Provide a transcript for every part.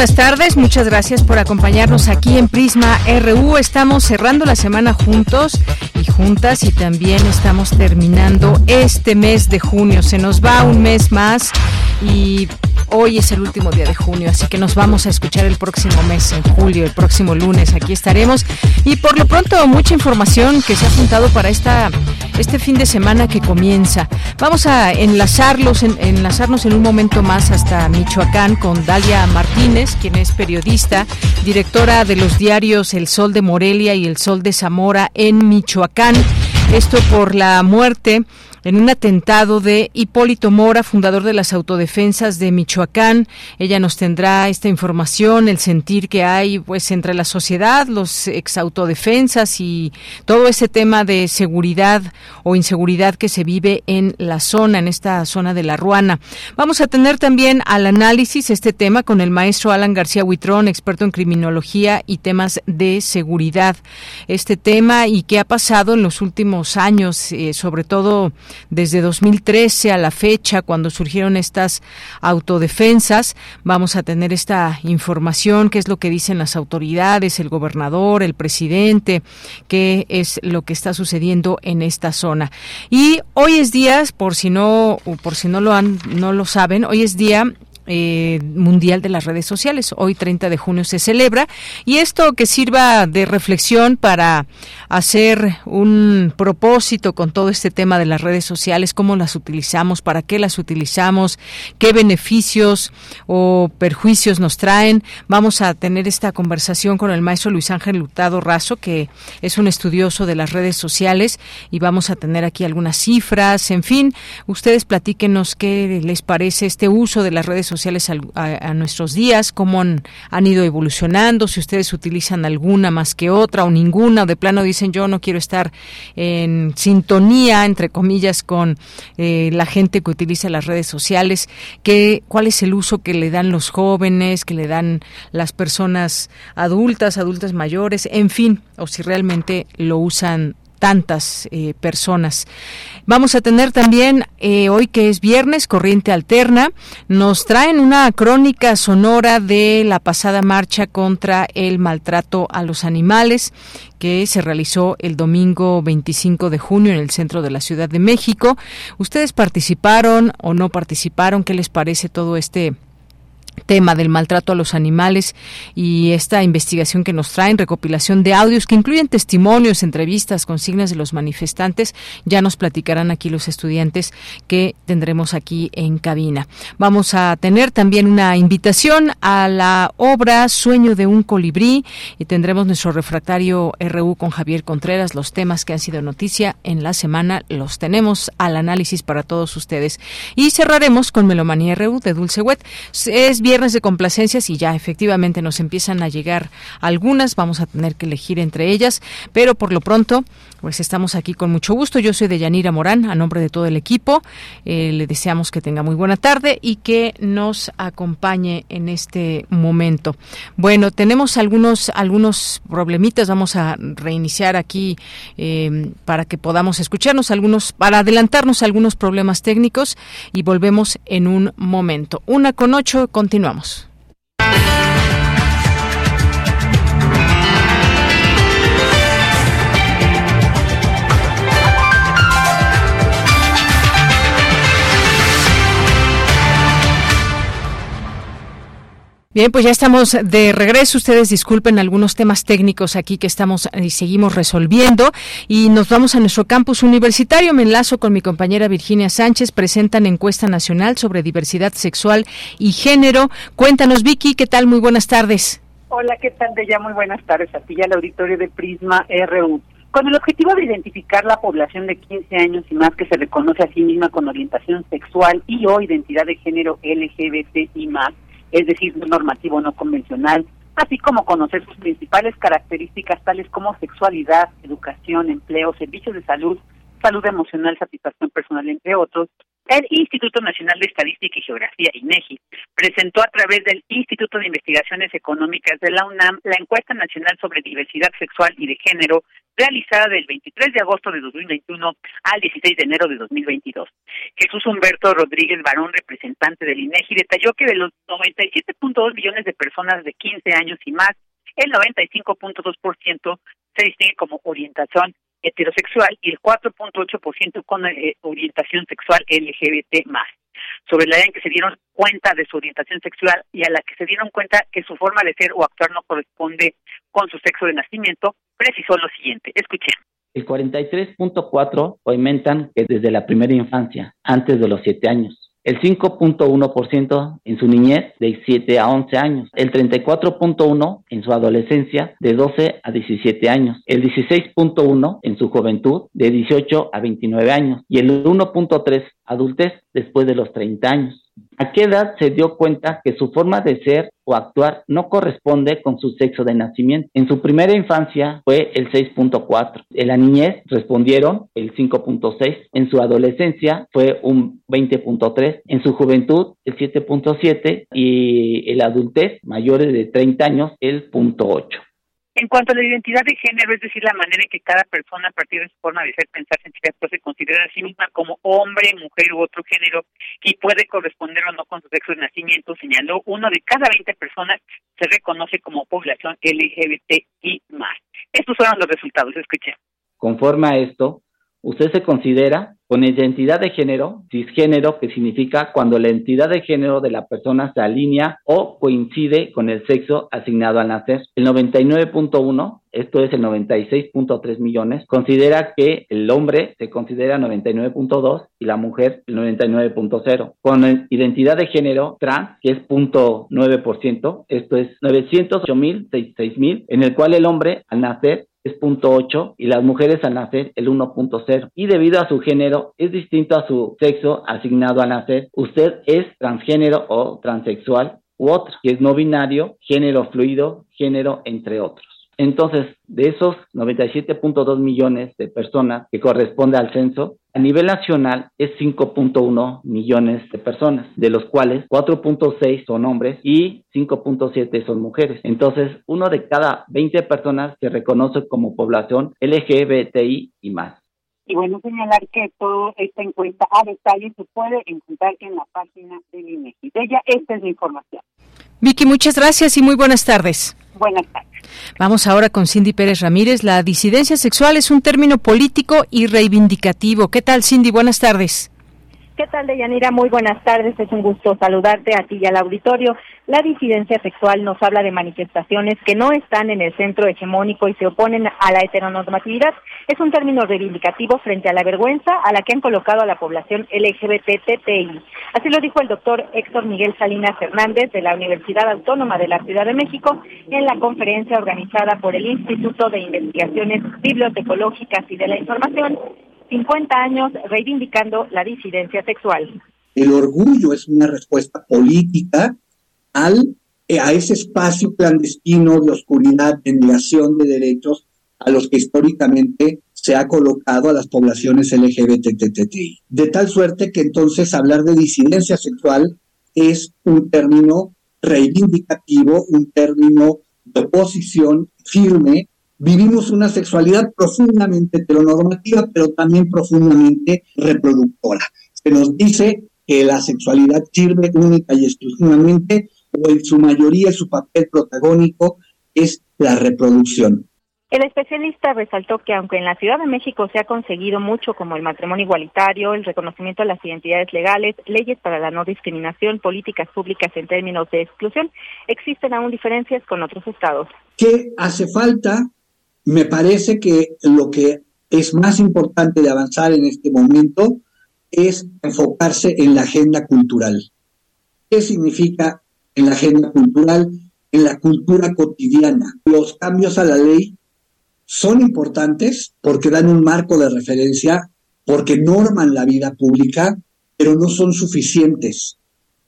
Buenas tardes, muchas gracias por acompañarnos aquí en Prisma RU. Estamos cerrando la semana juntos y juntas y también estamos terminando este mes de junio. Se nos va un mes más y hoy es el último día de junio, así que nos vamos a escuchar el próximo mes, en julio, el próximo lunes. Aquí estaremos y por lo pronto mucha información que se ha juntado para esta este fin de semana que comienza. Vamos a enlazarlos, enlazarnos en un momento más hasta Michoacán con Dalia Martínez, quien es periodista, directora de los diarios El Sol de Morelia y El Sol de Zamora en Michoacán. Esto por la muerte en un atentado de Hipólito Mora, fundador de las autodefensas de Michoacán. Ella nos tendrá esta información, el sentir que hay pues entre la sociedad, los ex autodefensas y todo ese tema de seguridad o inseguridad que se vive en la zona, en esta zona de la Ruana. Vamos a tener también al análisis este tema con el maestro Alan García Huitrón, experto en criminología y temas de seguridad. Este tema y qué ha pasado en los últimos años, eh, sobre todo desde 2013 a la fecha, cuando surgieron estas autodefensas. Vamos a tener esta información, qué es lo que dicen las autoridades, el gobernador, el presidente, qué es lo que está sucediendo en esta zona. Y hoy es día, por si no, por si no lo han, no lo saben, hoy es día eh, mundial de las Redes Sociales. Hoy 30 de junio se celebra y esto que sirva de reflexión para hacer un propósito con todo este tema de las redes sociales, cómo las utilizamos, para qué las utilizamos, qué beneficios o perjuicios nos traen. Vamos a tener esta conversación con el maestro Luis Ángel Lutado Razo, que es un estudioso de las redes sociales y vamos a tener aquí algunas cifras, en fin, ustedes platíquenos qué les parece este uso de las redes sociales a, nuestros días, cómo han, ido evolucionando, si ustedes utilizan alguna más que otra o ninguna, o de plano dicen yo no quiero estar en sintonía, entre comillas, con eh, la gente que utiliza las redes sociales, que, cuál es el uso que le dan los jóvenes, que le dan las personas adultas, adultas mayores, en fin, o si realmente lo usan tantas eh, personas. Vamos a tener también eh, hoy que es viernes, Corriente Alterna, nos traen una crónica sonora de la pasada marcha contra el maltrato a los animales que se realizó el domingo 25 de junio en el centro de la Ciudad de México. ¿Ustedes participaron o no participaron? ¿Qué les parece todo este tema del maltrato a los animales y esta investigación que nos traen, recopilación de audios que incluyen testimonios, entrevistas, consignas de los manifestantes, ya nos platicarán aquí los estudiantes que tendremos aquí en cabina. Vamos a tener también una invitación a la obra Sueño de un colibrí y tendremos nuestro refractario RU con Javier Contreras. Los temas que han sido noticia en la semana los tenemos al análisis para todos ustedes. Y cerraremos con Melomanía RU de Dulce Wet. Es viernes de complacencias y ya efectivamente nos empiezan a llegar algunas, vamos a tener que elegir entre ellas, pero por lo pronto pues estamos aquí con mucho gusto. Yo soy de Yanira Morán, a nombre de todo el equipo. Eh, le deseamos que tenga muy buena tarde y que nos acompañe en este momento. Bueno, tenemos algunos, algunos problemitas. Vamos a reiniciar aquí eh, para que podamos escucharnos algunos, para adelantarnos algunos problemas técnicos y volvemos en un momento. Una con ocho, continuamos. Bien, pues ya estamos de regreso. Ustedes disculpen algunos temas técnicos aquí que estamos y seguimos resolviendo. Y nos vamos a nuestro campus universitario. Me enlazo con mi compañera Virginia Sánchez. Presentan encuesta nacional sobre diversidad sexual y género. Cuéntanos, Vicky, ¿qué tal? Muy buenas tardes. Hola, ¿qué tal? De ya muy buenas tardes a ti y al auditorio de Prisma RU. Con el objetivo de identificar la población de 15 años y más que se reconoce a sí misma con orientación sexual y o identidad de género LGBT y más, es decir, un normativo no convencional, así como conocer sus principales características tales como sexualidad, educación, empleo, servicios de salud, salud emocional, satisfacción personal, entre otros, el Instituto Nacional de Estadística y Geografía, INEGI, presentó a través del Instituto de Investigaciones Económicas de la UNAM la encuesta nacional sobre diversidad sexual y de género realizada del 23 de agosto de 2021 al 16 de enero de 2022. Jesús Humberto Rodríguez Barón, representante del INEGI, detalló que de los 97.2 millones de personas de 15 años y más, el 95.2% se distingue como orientación heterosexual y el 4.8% con eh, orientación sexual LGBT más. Sobre la edad en que se dieron cuenta de su orientación sexual y a la que se dieron cuenta que su forma de ser o actuar no corresponde con su sexo de nacimiento, precisó lo siguiente. Escuchen. El 43.4 aumentan que desde la primera infancia, antes de los 7 años el 5.1% en su niñez de 7 a 11 años, el 34.1% en su adolescencia de 12 a 17 años, el 16.1% en su juventud de 18 a 29 años. Y el 1.3% adultez después de los 30 años. ¿A qué edad se dio cuenta que su forma de ser o actuar no corresponde con su sexo de nacimiento? En su primera infancia fue el 6.4. En la niñez respondieron el 5.6. En su adolescencia fue un 20.3. En su juventud el 7.7 y el adultez mayores de 30 años el 0.8. En cuanto a la identidad de género, es decir, la manera en que cada persona a partir de su forma de ser, pensar, sentir, actuar, se considera a sí misma como hombre, mujer u otro género y puede corresponder o no con su sexo de nacimiento, señaló uno de cada 20 personas se reconoce como población LGBT y más. Estos fueron los resultados, escuché. Conforme a esto, usted se considera con identidad de género, cisgénero, que significa cuando la entidad de género de la persona se alinea o coincide con el sexo asignado al nacer. El 99.1, esto es el 96.3 millones, considera que el hombre se considera 99.2 y la mujer el 99.0. Con identidad de género trans, que es 0.9%, esto es 908 mil, mil, en el cual el hombre al nacer es punto .8 y las mujeres al nacer el 1.0. Y debido a su género es distinto a su sexo asignado al nacer. Usted es transgénero o transexual u otro, que es no binario, género fluido, género entre otros. Entonces, de esos 97.2 millones de personas que corresponde al censo, a nivel nacional es 5.1 millones de personas, de los cuales 4.6 son hombres y 5.7 son mujeres. Entonces, uno de cada 20 personas se reconoce como población LGBTI y más. Y bueno, señalar que toda esta encuesta a detalle se puede encontrar en la página del INEGI. De ella, esta es la información. Vicky, muchas gracias y muy buenas tardes. Buenas tardes. Vamos ahora con Cindy Pérez Ramírez. La disidencia sexual es un término político y reivindicativo. ¿Qué tal, Cindy? Buenas tardes. ¿Qué tal, Deyanira? Muy buenas tardes. Es un gusto saludarte a ti y al auditorio. La disidencia sexual nos habla de manifestaciones que no están en el centro hegemónico y se oponen a la heteronormatividad. Es un término reivindicativo frente a la vergüenza a la que han colocado a la población LGBTTI. Así lo dijo el doctor Héctor Miguel Salinas Hernández de la Universidad Autónoma de la Ciudad de México en la conferencia organizada por el Instituto de Investigaciones Bibliotecológicas y de la Información 50 años reivindicando la disidencia sexual. El orgullo es una respuesta política al, eh, a ese espacio clandestino de oscuridad, de negación de derechos a los que históricamente se ha colocado a las poblaciones LGBTTI. De tal suerte que entonces hablar de disidencia sexual es un término reivindicativo, un término de oposición firme vivimos una sexualidad profundamente heteronormativa, pero también profundamente reproductora. Se nos dice que la sexualidad sirve única y exclusivamente, o en su mayoría su papel protagónico es la reproducción. El especialista resaltó que aunque en la Ciudad de México se ha conseguido mucho como el matrimonio igualitario, el reconocimiento de las identidades legales, leyes para la no discriminación, políticas públicas en términos de exclusión, existen aún diferencias con otros estados. ¿Qué hace falta? Me parece que lo que es más importante de avanzar en este momento es enfocarse en la agenda cultural. ¿Qué significa en la agenda cultural? En la cultura cotidiana. Los cambios a la ley son importantes porque dan un marco de referencia, porque norman la vida pública, pero no son suficientes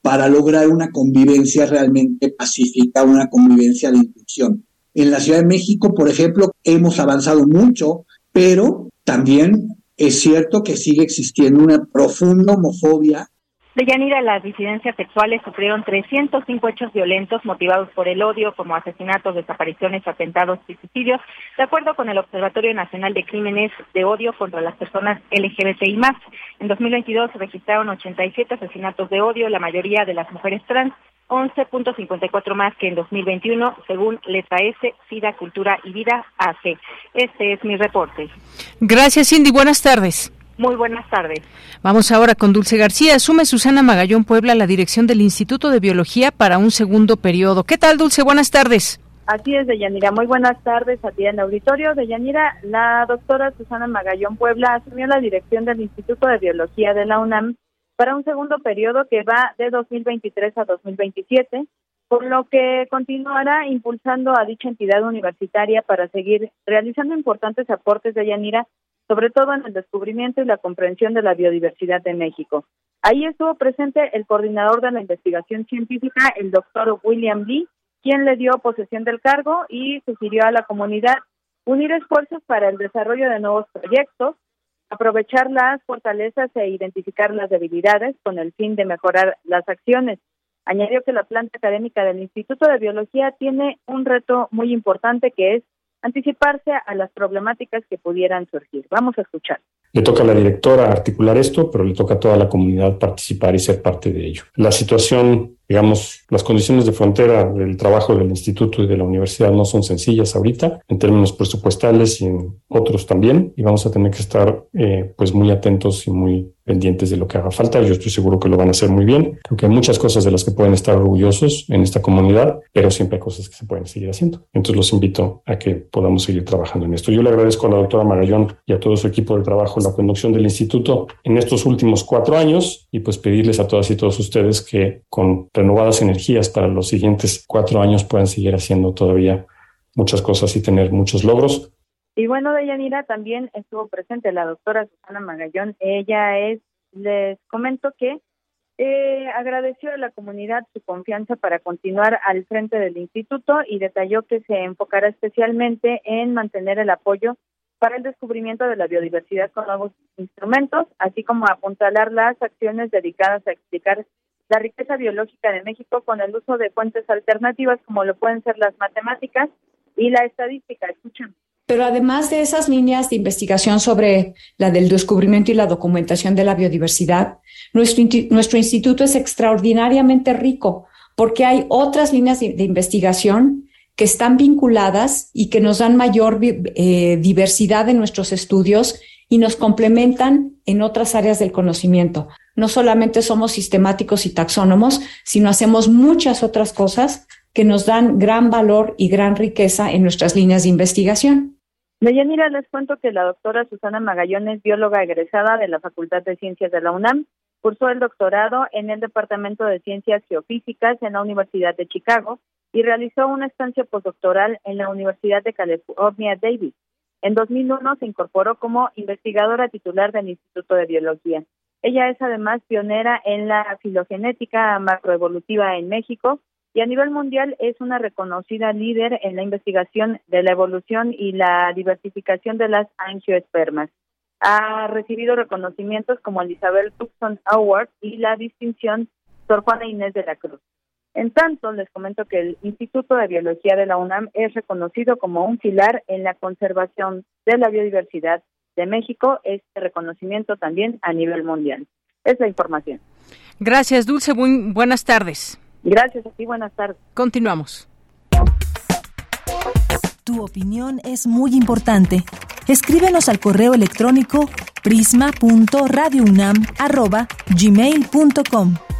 para lograr una convivencia realmente pacífica, una convivencia de inclusión. En la Ciudad de México, por ejemplo, hemos avanzado mucho, pero también es cierto que sigue existiendo una profunda homofobia de Yanira, las disidencias sexuales sufrieron 305 hechos violentos motivados por el odio, como asesinatos, desapariciones, atentados y suicidios, de acuerdo con el Observatorio Nacional de Crímenes de Odio contra las Personas LGBTI+. En 2022 se registraron 87 asesinatos de odio, la mayoría de las mujeres trans, 11.54 más que en 2021, según Letra S, SIDA, Cultura y Vida AC. Este es mi reporte. Gracias, Cindy. Buenas tardes. Muy buenas tardes. Vamos ahora con Dulce García. Asume Susana Magallón Puebla la dirección del Instituto de Biología para un segundo periodo. ¿Qué tal, Dulce? Buenas tardes. Así es, Deyanira. Muy buenas tardes a ti en el auditorio. Deyanira, la doctora Susana Magallón Puebla asumió la dirección del Instituto de Biología de la UNAM para un segundo periodo que va de 2023 a 2027, por lo que continuará impulsando a dicha entidad universitaria para seguir realizando importantes aportes de Yanira sobre todo en el descubrimiento y la comprensión de la biodiversidad de México. Ahí estuvo presente el coordinador de la investigación científica, el doctor William Lee, quien le dio posesión del cargo y sugirió a la comunidad unir esfuerzos para el desarrollo de nuevos proyectos, aprovechar las fortalezas e identificar las debilidades con el fin de mejorar las acciones. Añadió que la planta académica del Instituto de Biología tiene un reto muy importante que es anticiparse a las problemáticas que pudieran surgir. Vamos a escuchar. Le toca a la directora articular esto, pero le toca a toda la comunidad participar y ser parte de ello. La situación digamos, las condiciones de frontera del trabajo del instituto y de la universidad no son sencillas ahorita, en términos presupuestales y en otros también, y vamos a tener que estar eh, pues muy atentos y muy pendientes de lo que haga falta. Yo estoy seguro que lo van a hacer muy bien. Creo que hay muchas cosas de las que pueden estar orgullosos en esta comunidad, pero siempre hay cosas que se pueden seguir haciendo. Entonces los invito a que podamos seguir trabajando en esto. Yo le agradezco a la doctora Magallón y a todo su equipo de trabajo en la conducción del instituto en estos últimos cuatro años y pues pedirles a todas y todos ustedes que con renovadas energías para los siguientes cuatro años puedan seguir haciendo todavía muchas cosas y tener muchos logros. Y bueno, Deyanira también estuvo presente la doctora Susana Magallón. Ella es, les comento que eh, agradeció a la comunidad su confianza para continuar al frente del instituto y detalló que se enfocará especialmente en mantener el apoyo para el descubrimiento de la biodiversidad con nuevos instrumentos, así como apuntalar las acciones dedicadas a explicar la riqueza biológica de México con el uso de fuentes alternativas como lo pueden ser las matemáticas y la estadística. Escuchen. Pero además de esas líneas de investigación sobre la del descubrimiento y la documentación de la biodiversidad, nuestro, nuestro instituto es extraordinariamente rico porque hay otras líneas de, investigación que están vinculadas y que nos dan mayor eh, diversidad en nuestros estudios y nos complementan en otras áreas del conocimiento no solamente somos sistemáticos y taxónomos, sino hacemos muchas otras cosas que nos dan gran valor y gran riqueza en nuestras líneas de investigación. Deyanira, les cuento que la doctora Susana Magallón es bióloga egresada de la Facultad de Ciencias de la UNAM. Cursó el doctorado en el Departamento de Ciencias Geofísicas en la Universidad de Chicago y realizó una estancia postdoctoral en la Universidad de California Davis. En 2001 se incorporó como investigadora titular del Instituto de Biología. Ella es además pionera en la filogenética macroevolutiva en México y a nivel mundial es una reconocida líder en la investigación de la evolución y la diversificación de las angioespermas. Ha recibido reconocimientos como el Isabel Tucson Award y la distinción Sor Juana Inés de la Cruz. En tanto, les comento que el Instituto de Biología de la UNAM es reconocido como un pilar en la conservación de la biodiversidad de México este reconocimiento también a nivel mundial. Es la información. Gracias, Dulce. buenas tardes. Gracias a ti, buenas tardes. Continuamos. Tu opinión es muy importante. Escríbenos al correo electrónico prisma.radiounam@gmail.com.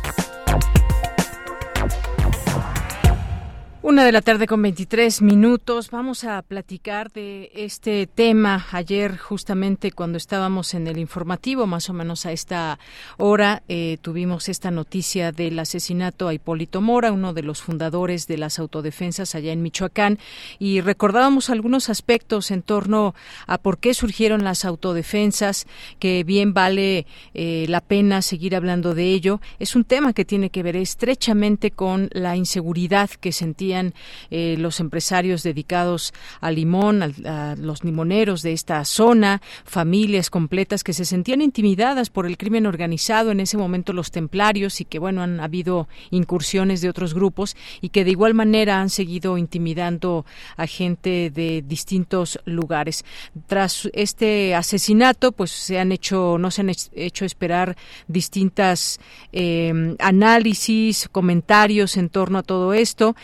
Una de la tarde con 23 minutos. Vamos a platicar de este tema. Ayer, justamente cuando estábamos en el informativo, más o menos a esta hora, eh, tuvimos esta noticia del asesinato a Hipólito Mora, uno de los fundadores de las autodefensas allá en Michoacán, y recordábamos algunos aspectos en torno a por qué surgieron las autodefensas, que bien vale eh, la pena seguir hablando de ello. Es un tema que tiene que ver estrechamente con la inseguridad que sentía eh, los empresarios dedicados al limón, a los limoneros de esta zona, familias completas que se sentían intimidadas por el crimen organizado, en ese momento los templarios y que bueno, han habido incursiones de otros grupos y que de igual manera han seguido intimidando a gente de distintos lugares. Tras este asesinato, pues se han hecho, no se han hecho esperar distintas eh, análisis, comentarios en torno a todo esto.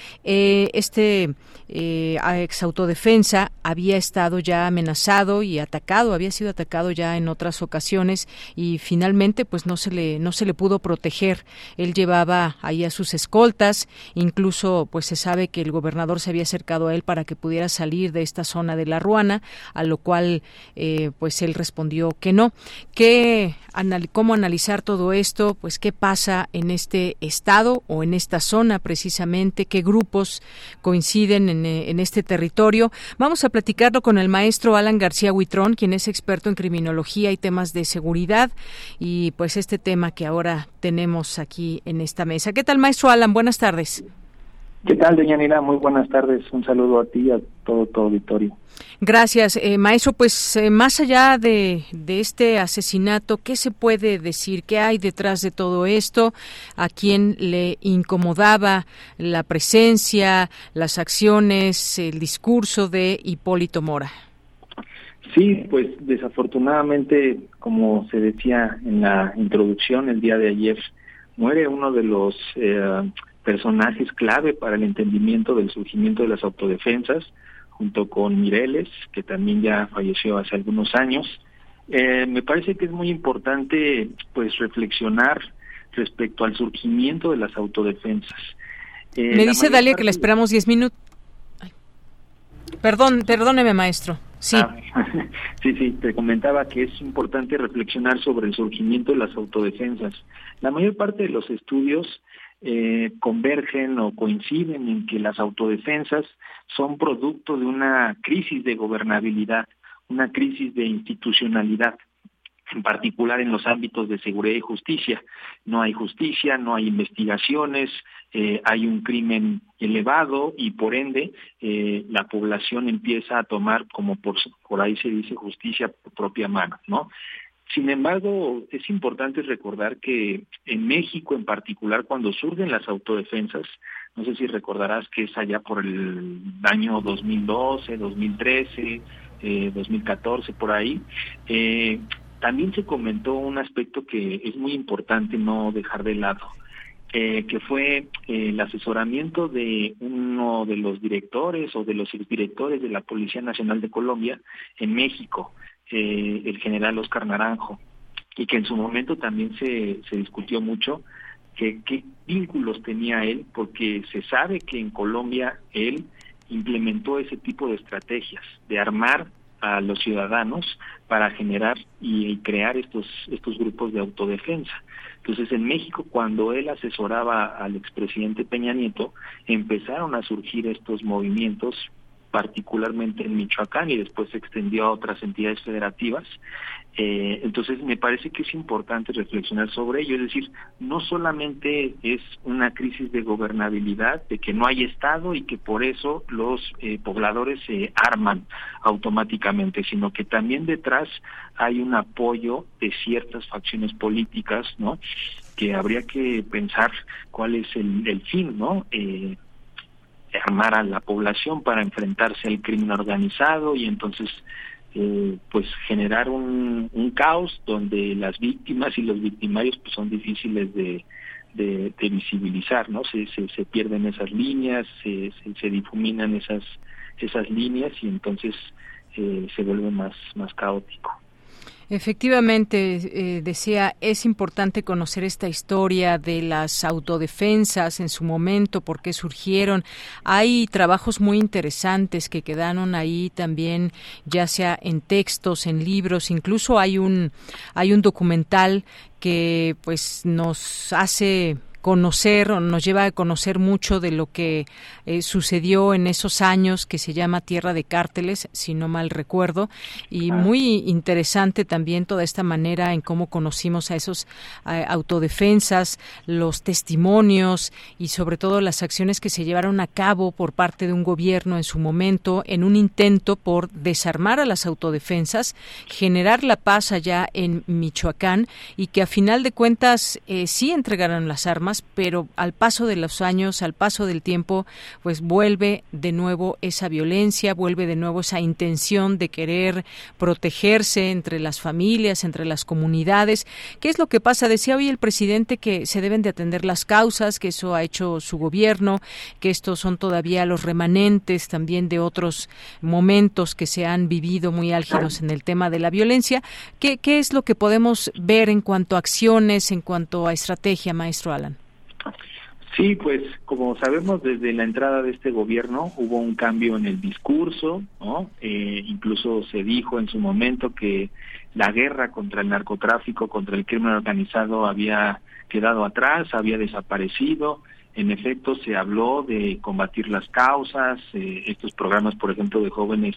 Este eh, ex autodefensa había estado ya amenazado y atacado, había sido atacado ya en otras ocasiones y finalmente pues no se le no se le pudo proteger. Él llevaba ahí a sus escoltas, incluso pues se sabe que el gobernador se había acercado a él para que pudiera salir de esta zona de la Ruana, a lo cual eh, pues él respondió que no. ¿Qué, ¿Cómo analizar todo esto? Pues qué pasa en este estado o en esta zona precisamente, qué grupos coinciden eh, en, este territorio. Vamos a platicarlo con el maestro Alan García Huitrón, quien es experto en criminología y temas de seguridad, y pues este tema que ahora tenemos aquí en esta mesa. ¿Qué tal, maestro Alan? Buenas tardes. ¿Qué tal, doña Nina? Muy buenas tardes. Un saludo a ti y a todo tu auditorio. Gracias, eh, maestro. Pues eh, más allá de, este asesinato, ¿qué se puede decir? ¿Qué hay detrás de todo esto? ¿A quién le incomodaba la presencia, las acciones, el discurso de Hipólito Mora? Sí, pues desafortunadamente, como se decía en la introducción el día de ayer, muere uno de los eh, personajes clave para el entendimiento del surgimiento de las autodefensas, junto con Mireles, que también ya falleció hace algunos años. Eh, me parece que es muy importante pues reflexionar respecto al surgimiento de las autodefensas. Eh, me dice Dalia que le esperamos 10 minutos. Perdón, perdóneme, maestro. Sí. Ah, sí, sí, te comentaba que es importante reflexionar sobre el surgimiento de las autodefensas. La mayor parte de los estudios eh, convergen o coinciden en que las autodefensas son producto de una crisis de gobernabilidad, una crisis de institucionalidad en particular en los ámbitos de seguridad y justicia. No hay justicia, no hay investigaciones, eh, hay un crimen elevado y por ende eh, la población empieza a tomar, como por, por ahí se dice, justicia por propia mano, ¿no? Sin embargo, es importante recordar que en México en particular, cuando surgen las autodefensas, no sé si recordarás que es allá por el año 2012, 2013, 2014, por ahí, eh, también se comentó un aspecto que es muy importante no dejar de lado, eh, que fue eh, el asesoramiento de uno de los directores o de los directores de la Policía Nacional de Colombia en México eh, el general Oscar Naranjo, y que en su momento también se, se discutió mucho que qué vínculos tenía él, porque se sabe que en Colombia él implementó ese tipo de estrategias, de armar a los ciudadanos para generar y, crear estos, estos grupos de autodefensa. Entonces, en México, cuando él asesoraba al expresidente Peña Nieto, empezaron a surgir estos movimientos particularmente en Michoacán y después se extendió a otras entidades federativas. Eh, entonces me parece que es importante reflexionar sobre ello, es decir, no solamente es una crisis de gobernabilidad, de que no hay Estado y que por eso los eh, pobladores se arman automáticamente, sino que también detrás hay un apoyo de ciertas facciones políticas, ¿no? que habría que pensar cuál es el, el fin, ¿no? Eh, armar a la población para enfrentarse al crimen organizado y entonces eh, pues generar un, caos donde las víctimas y los victimarios pues son difíciles de, de, visibilizar, ¿no? Se, se, se, pierden esas líneas, se, se, difuminan esas esas líneas y entonces eh, se vuelve más, más caótico. Efectivamente, eh, decía, es importante conocer esta historia de las autodefensas en su momento, por qué surgieron. Hay trabajos muy interesantes que quedaron ahí también, ya sea en textos, en libros, incluso hay un hay un documental que pues nos hace conocer o nos lleva a conocer mucho de lo que eh, sucedió en esos años que se llama Tierra de Cárteles, si no mal recuerdo, y muy interesante también toda esta manera en cómo conocimos a esos eh, autodefensas, los testimonios y sobre todo las acciones que se llevaron a cabo por parte de un gobierno en su momento en un intento por desarmar a las autodefensas, generar la paz allá en Michoacán y que a final de cuentas eh, sí entregaron las armas pero al paso de los años, al paso del tiempo, pues vuelve de nuevo esa violencia, vuelve de nuevo esa intención de querer protegerse entre las familias, entre las comunidades. ¿Qué es lo que pasa? Decía hoy el presidente que se deben de atender las causas, que eso ha hecho su gobierno, que estos son todavía los remanentes también de otros momentos que se han vivido muy álgidos en el tema de la violencia. ¿Qué, qué es lo que podemos ver en cuanto a acciones, en cuanto a estrategia, maestro Alan? Sí, pues como sabemos desde la entrada de este gobierno hubo un cambio en el discurso, ¿no? Eh, incluso se dijo en su momento que la guerra contra el narcotráfico, contra el crimen organizado había quedado atrás, había desaparecido. En efecto, se habló de combatir las causas, eh, estos programas, por ejemplo, de jóvenes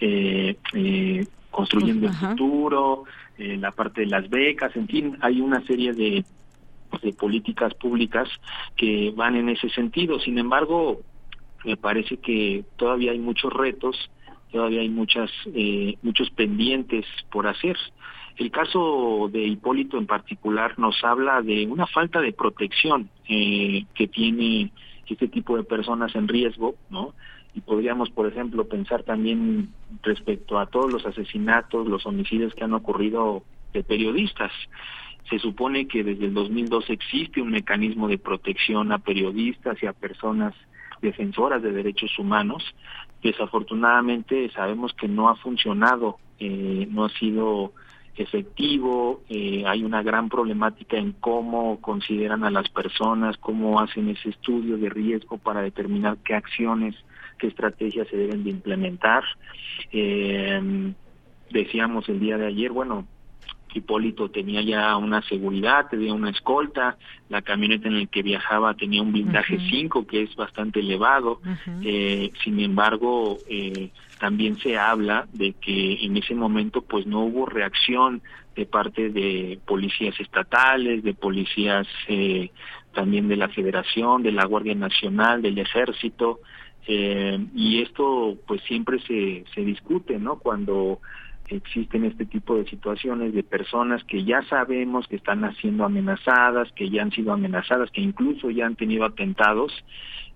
eh, eh construyendo el futuro, la parte de las becas, en fin, hay una serie de de políticas públicas que van en ese sentido. Sin embargo, me parece que todavía hay muchos retos, todavía hay muchas eh, muchos pendientes por hacer. El caso de Hipólito en particular nos habla de una falta de protección eh, que tiene este tipo de personas en riesgo, ¿no? Y podríamos, por ejemplo, pensar también respecto a todos los asesinatos, los homicidios que han ocurrido de periodistas. Se supone que desde el 2002 existe un mecanismo de protección a periodistas y a personas defensoras de derechos humanos. Desafortunadamente sabemos que no ha funcionado, eh, no ha sido efectivo, eh, hay una gran problemática en cómo consideran a las personas, cómo hacen ese estudio de riesgo para determinar qué acciones, qué estrategias se deben de implementar. Eh, decíamos el día de ayer, bueno, Hipólito tenía ya una seguridad, tenía una escolta, la camioneta en la que viajaba tenía un blindaje 5 que es bastante elevado, eh, sin embargo eh, también se habla de que en ese momento pues no hubo reacción de parte de policías estatales, de policías eh, también de la Federación, de la Guardia Nacional, del Ejército, y esto pues siempre se, se discute, ¿no? Cuando existen este tipo de situaciones de personas que ya sabemos que están siendo amenazadas, que ya han sido amenazadas, que incluso ya han tenido atentados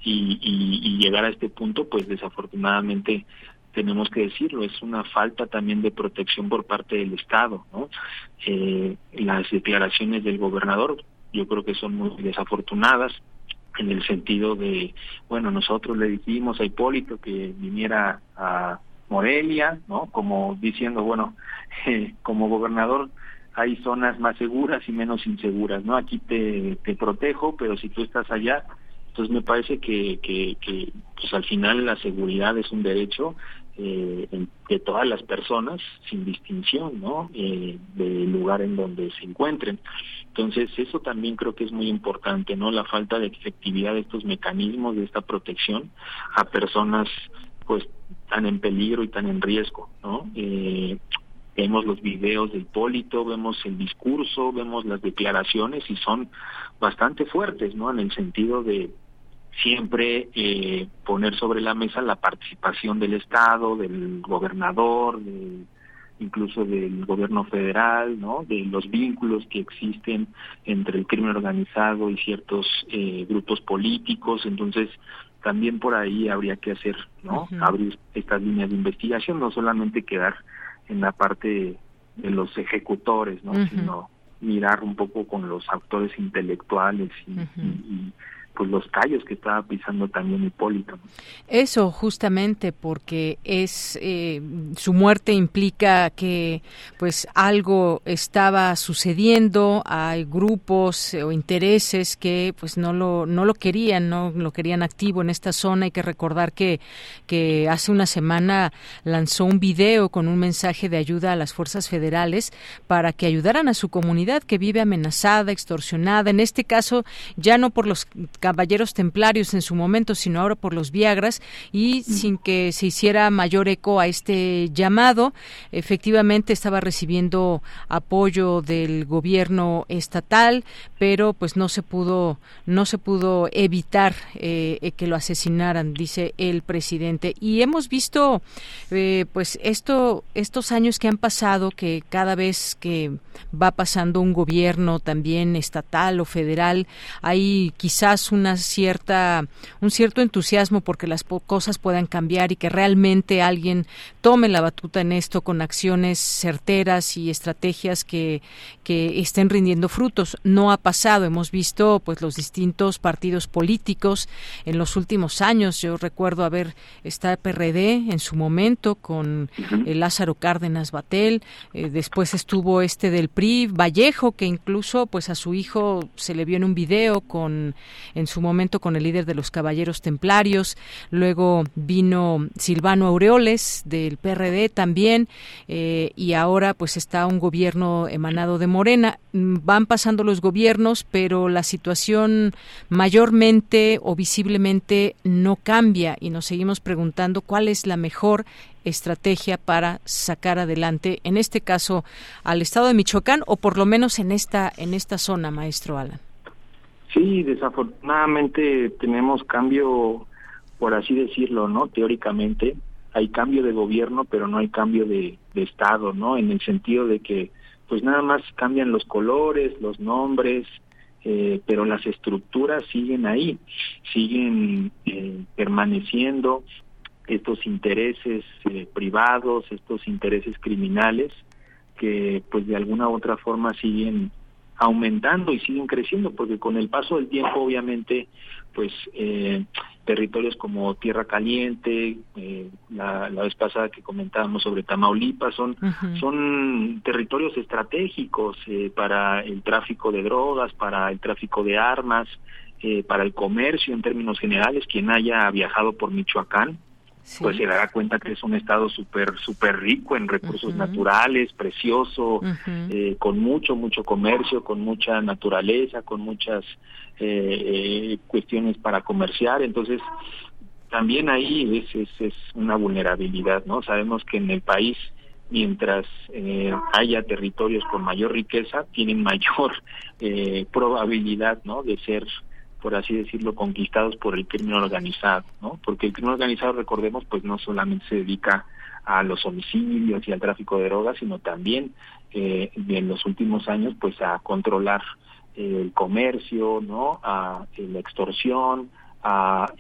y, y, llegar a este punto, pues desafortunadamente tenemos que decirlo, es una falta también de protección por parte del Estado, ¿no? Eh, las declaraciones del gobernador yo creo que son muy desafortunadas en el sentido de, bueno, nosotros le dijimos a Hipólito que viniera a Morelia, ¿no? Como diciendo, bueno, eh, como gobernador hay zonas más seguras y menos inseguras, ¿no? Aquí te, te protejo, pero si tú estás allá, entonces me parece que, que, que pues al final la seguridad es un derecho eh, de todas las personas sin distinción, ¿no? Eh, del lugar en donde se encuentren. Entonces eso también creo que es muy importante, ¿no? La falta de efectividad de estos mecanismos, de esta protección a personas pues tan en peligro y tan en riesgo, ¿no? Eh, vemos los videos de Hipólito, vemos el discurso, vemos las declaraciones y son bastante fuertes, ¿no? En el sentido de siempre eh, poner sobre la mesa la participación del Estado, del gobernador, incluso del gobierno federal, ¿no? De los vínculos que existen entre el crimen organizado y ciertos eh, grupos políticos. Entonces, también por ahí habría que hacer, ¿no? Abrir estas líneas de investigación, no solamente quedar en la parte de los ejecutores, ¿no? Sino mirar un poco con los actores intelectuales y, pues los callos que estaba pisando también Hipólito. Eso justamente porque es eh, su muerte implica que pues algo estaba sucediendo, hay grupos o intereses que pues no lo no lo querían, no lo querían activo en esta zona. Hay que recordar que que hace una semana lanzó un video con un mensaje de ayuda a las fuerzas federales para que ayudaran a su comunidad que vive amenazada, extorsionada. En este caso ya no por los caballeros templarios en su momento, sino ahora por los Viagras y sin que se hiciera mayor eco a este llamado, efectivamente estaba recibiendo apoyo del gobierno estatal, pero pues no se pudo no se pudo evitar eh, que lo asesinaran, dice el presidente. Y hemos visto eh, pues esto estos años que han pasado que cada vez que va pasando un gobierno también estatal o federal hay quizás una cierta un cierto entusiasmo porque las cosas puedan cambiar y que realmente alguien tome la batuta en esto con acciones certeras y estrategias que, que estén rindiendo frutos. No ha pasado, hemos visto pues los distintos partidos políticos en los últimos años. Yo recuerdo haber está PRD en su momento con el Lázaro Cárdenas Batel, eh, después estuvo este del PRI Vallejo que incluso pues a su hijo se le vio en un video con en su momento con el líder de los Caballeros Templarios, luego vino Silvano Aureoles del PRD también eh, y ahora pues está un gobierno emanado de Morena. Van pasando los gobiernos, pero la situación mayormente o visiblemente no cambia y nos seguimos preguntando cuál es la mejor estrategia para sacar adelante, en este caso, al estado de Michoacán o por lo menos en esta en esta zona, maestro Alan. Sí, desafortunadamente tenemos cambio, por así decirlo, ¿no? Teóricamente hay cambio de gobierno, pero no hay cambio de, estado, ¿no? En el sentido de que, pues nada más cambian los colores, los nombres, eh, pero las estructuras siguen ahí, siguen eh, permaneciendo estos intereses eh, privados, estos intereses criminales que pues de alguna u otra forma siguen aumentando y siguen creciendo, porque con el paso del tiempo, obviamente, pues eh, territorios como Tierra Caliente, eh, la, vez pasada que comentábamos sobre Tamaulipas, son, son territorios estratégicos eh, para el tráfico de drogas, para el tráfico de armas, eh, para el comercio en términos generales. Quien haya viajado por Michoacán, pues se dará cuenta que es un estado súper súper rico en recursos naturales, precioso, eh, con mucho, mucho comercio, con mucha naturaleza, con muchas eh, eh, cuestiones para comerciar. Entonces, también ahí es, es, una vulnerabilidad, ¿no? Sabemos que en el país mientras haya territorios con mayor riqueza, tienen mayor probabilidad ¿no? de ser por así decirlo, conquistados por el crimen organizado, ¿no? Porque el crimen organizado, recordemos, pues no solamente se dedica a los homicidios y al tráfico de drogas, sino también eh, en los últimos años, pues a controlar eh, el comercio, ¿no? A eh, la extorsión, a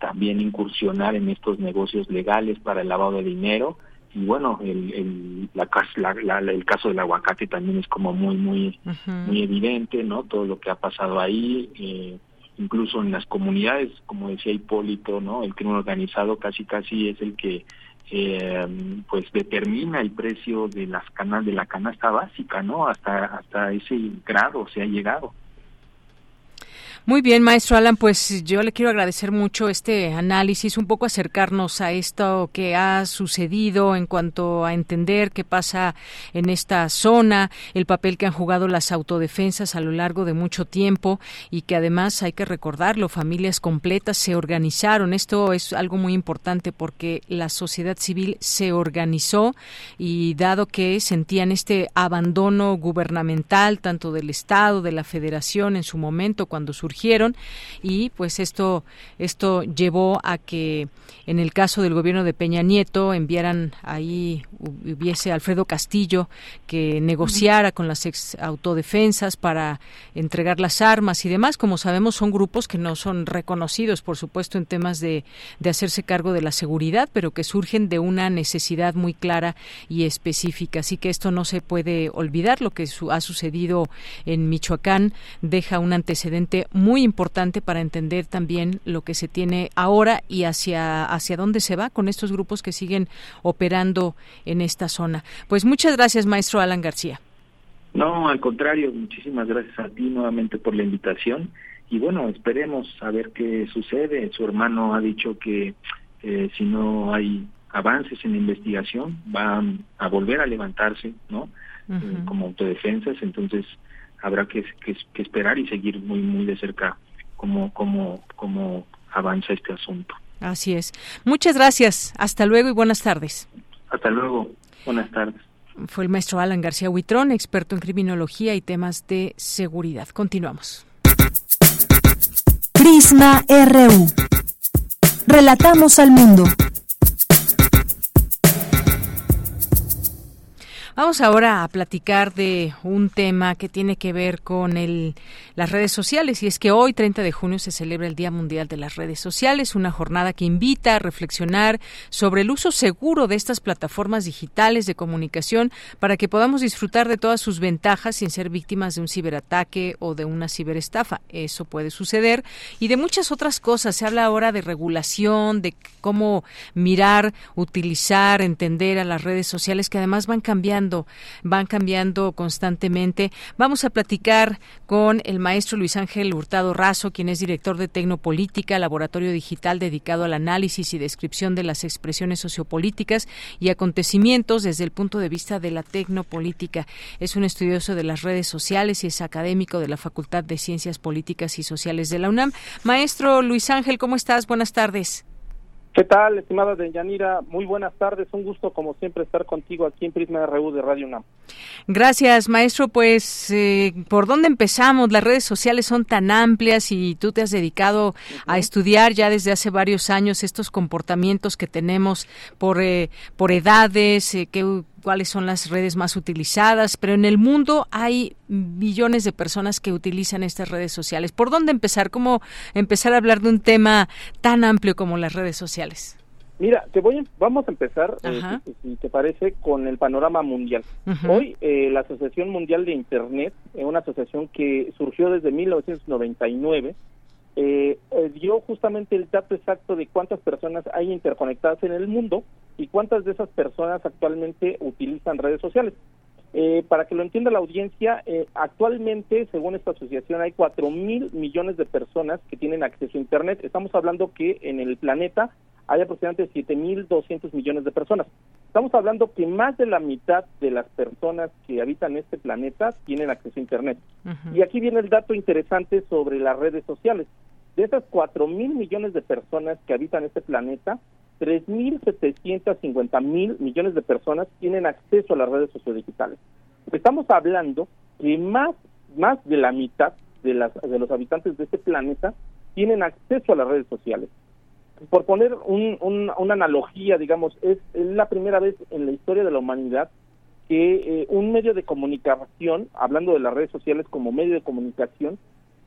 también incursionar en estos negocios legales para el lavado de dinero y bueno el el, la, el caso del aguacate también es como muy muy muy evidente no todo lo que ha pasado ahí eh, incluso en las comunidades como decía Hipólito no el crimen organizado casi casi es el que eh, pues determina el precio de las canas de la canasta básica no hasta hasta ese grado se ha llegado muy bien, maestro Alan, pues yo le quiero agradecer mucho este análisis, un poco acercarnos a esto que ha sucedido en cuanto a entender qué pasa en esta zona, el papel que han jugado las autodefensas a lo largo de mucho tiempo y que además hay que recordarlo, familias completas se organizaron. Esto es algo muy importante porque la sociedad civil se organizó y dado que sentían este abandono gubernamental tanto del Estado, de la Federación en su momento cuando surgió y pues esto esto llevó a que en el caso del gobierno de Peña Nieto enviaran ahí hubiese Alfredo Castillo que negociara con las ex autodefensas para entregar las armas y demás. Como sabemos son grupos que no son reconocidos, por supuesto, en temas de, de hacerse cargo de la seguridad, pero que surgen de una necesidad muy clara y específica. Así que esto no se puede olvidar. Lo que ha sucedido en Michoacán deja un antecedente muy importante para entender también lo que se tiene ahora y hacia, hacia dónde se va con estos grupos que siguen operando en esta zona. Pues muchas gracias, maestro Alan García. No, al contrario, muchísimas gracias a ti nuevamente por la invitación y bueno, esperemos a ver qué sucede. Su hermano ha dicho que eh, si no hay avances en la investigación van a volver a levantarse, ¿no? Eh, como autodefensas, entonces habrá que, que, esperar y seguir muy muy de cerca cómo cómo cómo avanza este asunto. Así es. Muchas gracias. Hasta luego y buenas tardes. Hasta luego. Buenas tardes. Fue el maestro Alan García Huitrón, experto en criminología y temas de seguridad. Continuamos. Prisma RU. Relatamos al mundo. Vamos ahora a platicar de un tema que tiene que ver con el, las redes sociales y es que hoy, 30 de junio, se celebra el Día Mundial de las Redes Sociales, una jornada que invita a reflexionar sobre el uso seguro de estas plataformas digitales de comunicación para que podamos disfrutar de todas sus ventajas sin ser víctimas de un ciberataque o de una ciberestafa. Eso puede suceder y de muchas otras cosas. Se habla ahora de regulación, de cómo mirar, utilizar, entender a las redes sociales que además van cambiando van cambiando constantemente. Vamos a platicar con el maestro Luis Ángel Hurtado Razo, quien es director de Tecnopolítica, laboratorio digital dedicado al análisis y descripción de las expresiones sociopolíticas y acontecimientos desde el punto de vista de la tecnopolítica. Es un estudioso de las redes sociales y es académico de la Facultad de Ciencias Políticas y Sociales de la UNAM. Maestro Luis Ángel, ¿cómo estás? Buenas tardes. ¿Qué tal, estimada Deyanira? Muy buenas tardes. Un gusto, como siempre, estar contigo aquí en Prisma RU de Radio UNAM. Gracias, maestro. Pues, eh, ¿por dónde empezamos? Las redes sociales son tan amplias y tú te has dedicado a estudiar ya desde hace varios años estos comportamientos que tenemos por, eh, por edades, eh, que cuáles son las redes más utilizadas, pero en el mundo hay millones de personas que utilizan estas redes sociales. ¿Por dónde empezar? ¿Cómo empezar a hablar de un tema tan amplio como las redes sociales? Mira, te voy, vamos a empezar, eh, si, te parece, con el panorama mundial. Hoy eh, la Asociación Mundial de Internet, eh, una asociación que surgió desde 1999, eh, eh, dio justamente el dato exacto de cuántas personas hay interconectadas en el mundo y cuántas de esas personas actualmente utilizan redes sociales. Eh, para que lo entienda la audiencia, eh, actualmente, según esta asociación, hay cuatro mil millones de personas que tienen acceso a Internet. Estamos hablando que en el planeta hay aproximadamente siete mil doscientos millones de personas. Estamos hablando que más de la mitad de las personas que habitan este planeta tienen acceso a Internet. Y aquí viene el dato interesante sobre las redes sociales. De esas cuatro mil millones de personas que habitan este planeta, 3.750 mil millones de personas tienen acceso a las redes sociodigitales. Estamos hablando que más, más de la mitad de, las, de los habitantes de este planeta tienen acceso a las redes sociales. Por poner una analogía, digamos, es, la primera vez en la historia de la humanidad que eh, un medio de comunicación, hablando de las redes sociales como medio de comunicación,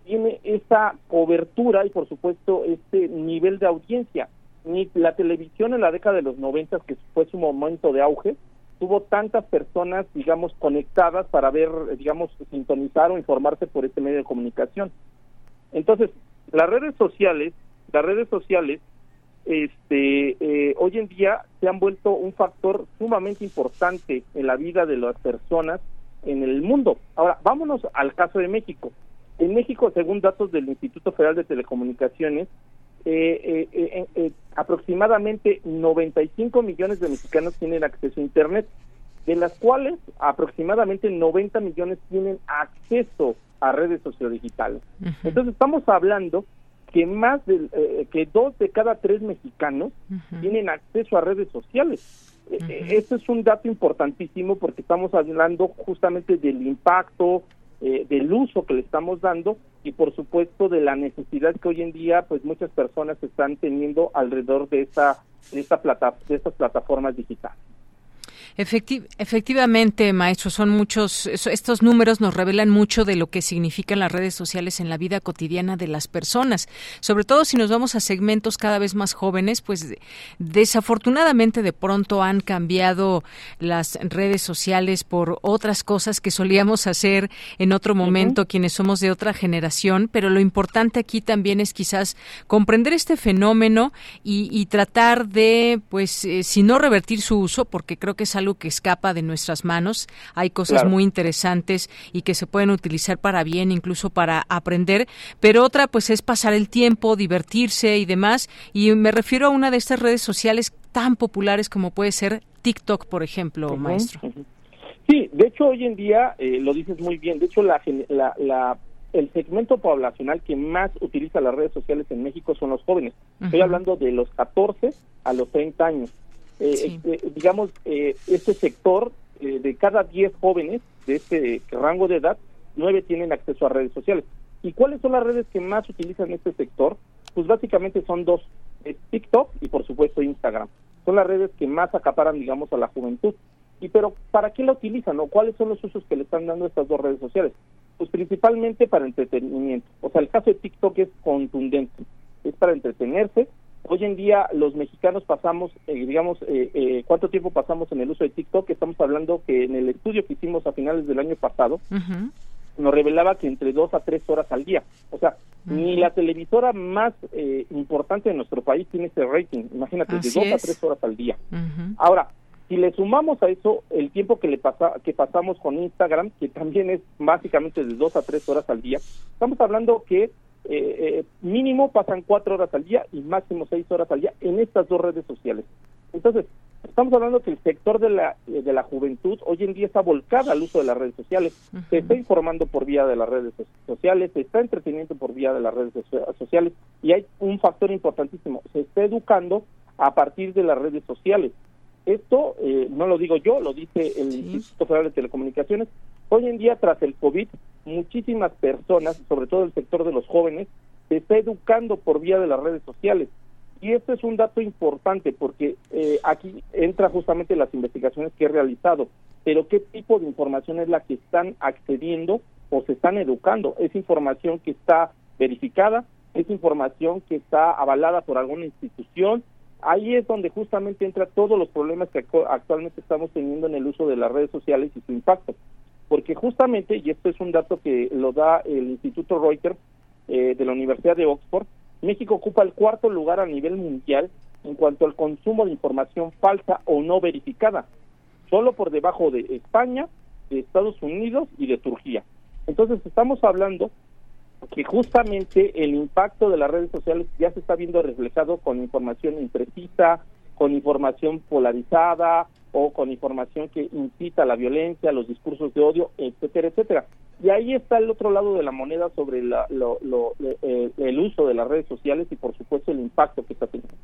tiene esa cobertura y por supuesto este nivel de audiencia ni la televisión en la década de los 90, que fue su momento de auge, tuvo tantas personas, digamos, conectadas para ver, digamos, sintonizar o informarse por este medio de comunicación. Entonces, las redes sociales, las redes sociales, este, eh, hoy en día se han vuelto un factor sumamente importante en la vida de las personas en el mundo. Ahora, vámonos al caso de México. En México, según datos del Instituto Federal de Telecomunicaciones, eh, eh, eh, aproximadamente 95 millones de mexicanos tienen acceso a Internet, de las cuales aproximadamente 90 millones tienen acceso a redes sociodigitales. Entonces estamos hablando que más de eh, que dos de cada tres mexicanos tienen acceso a redes sociales. Este es un dato importantísimo porque estamos hablando justamente del impacto, eh, del uso que le estamos dando y por supuesto de la necesidad que hoy en día pues muchas personas están teniendo alrededor de esta de esta plata, de estas plataformas digitales. Efectivamente, maestro, son muchos, estos números nos revelan mucho de lo que significan las redes sociales en la vida cotidiana de las personas, sobre todo si nos vamos a segmentos cada vez más jóvenes, pues desafortunadamente de pronto han cambiado las redes sociales por otras cosas que solíamos hacer en otro momento quienes somos de otra generación, pero lo importante aquí también es quizás comprender este fenómeno y, tratar de, pues, eh, si no revertir su uso, porque creo que es algo que escapa de nuestras manos. Hay cosas muy interesantes y que se pueden utilizar para bien, incluso para aprender, pero otra pues es pasar el tiempo, divertirse y demás. Y me refiero a una de estas redes sociales tan populares como puede ser TikTok, por ejemplo, maestro. Sí, de hecho hoy en día, eh, lo dices muy bien, de hecho la, la, el segmento poblacional que más utiliza las redes sociales en México son los jóvenes. Estoy hablando de los 14 a los 30 años. Eh, este, digamos, eh, este sector, eh, de cada 10 jóvenes de este rango de edad, 9 tienen acceso a redes sociales. ¿Y cuáles son las redes que más utilizan este sector? Pues básicamente son dos, TikTok y por supuesto Instagram. Son las redes que más acaparan, digamos, a la juventud. Y pero, ¿para qué la utilizan o cuáles son los usos que le están dando estas dos redes sociales? Pues principalmente para entretenimiento. O sea, el caso de TikTok es contundente. Es para entretenerse, Hoy en día los mexicanos pasamos, eh, digamos, eh, eh, ¿cuánto tiempo pasamos en el uso de TikTok? Estamos hablando que en el estudio que hicimos a finales del año pasado, nos revelaba que entre dos a tres horas al día. O sea, ni la televisora más importante de nuestro país tiene ese rating. Imagínate, de dos a tres horas al día. Ahora, si le sumamos a eso el tiempo que le pasa, que pasamos con Instagram, que también es básicamente de dos a tres horas al día, estamos hablando que eh, eh, mínimo pasan cuatro horas al día y máximo seis horas al día en estas dos redes sociales. Entonces, estamos hablando que el sector de la, eh, de la juventud hoy en día está volcada al uso de las redes sociales, se está informando por vía de las redes sociales, se está entreteniendo por vía de las redes sociales y hay un factor importantísimo, se está educando a partir de las redes sociales. Esto eh, no lo digo yo, lo dice el Instituto Federal de Telecomunicaciones. Hoy en día, tras el COVID, muchísimas personas, sobre todo el sector de los jóvenes, se está educando por vía de las redes sociales. Y esto es un dato importante porque eh, aquí entra justamente las investigaciones que he realizado. Pero ¿qué tipo de información es la que están accediendo o se están educando? ¿Es información que está verificada? ¿Es información que está avalada por alguna institución? ahí es donde justamente entra todos los problemas que actualmente estamos teniendo en el uso de las redes sociales y su impacto. Porque justamente, y esto es un dato que lo da el Instituto Reuters eh, de la Universidad de Oxford, México ocupa el cuarto lugar a nivel mundial en cuanto al consumo de información falsa o no verificada, solo por debajo de España, de Estados Unidos y de Turquía. Entonces estamos hablando que justamente el impacto de las redes sociales ya se está viendo reflejado con información imprecisa, con información polarizada o con información que incita a la violencia, los discursos de odio, etcétera, etcétera. Y ahí está el otro lado de la moneda sobre eh, el uso de las redes sociales y por supuesto el impacto que está teniendo.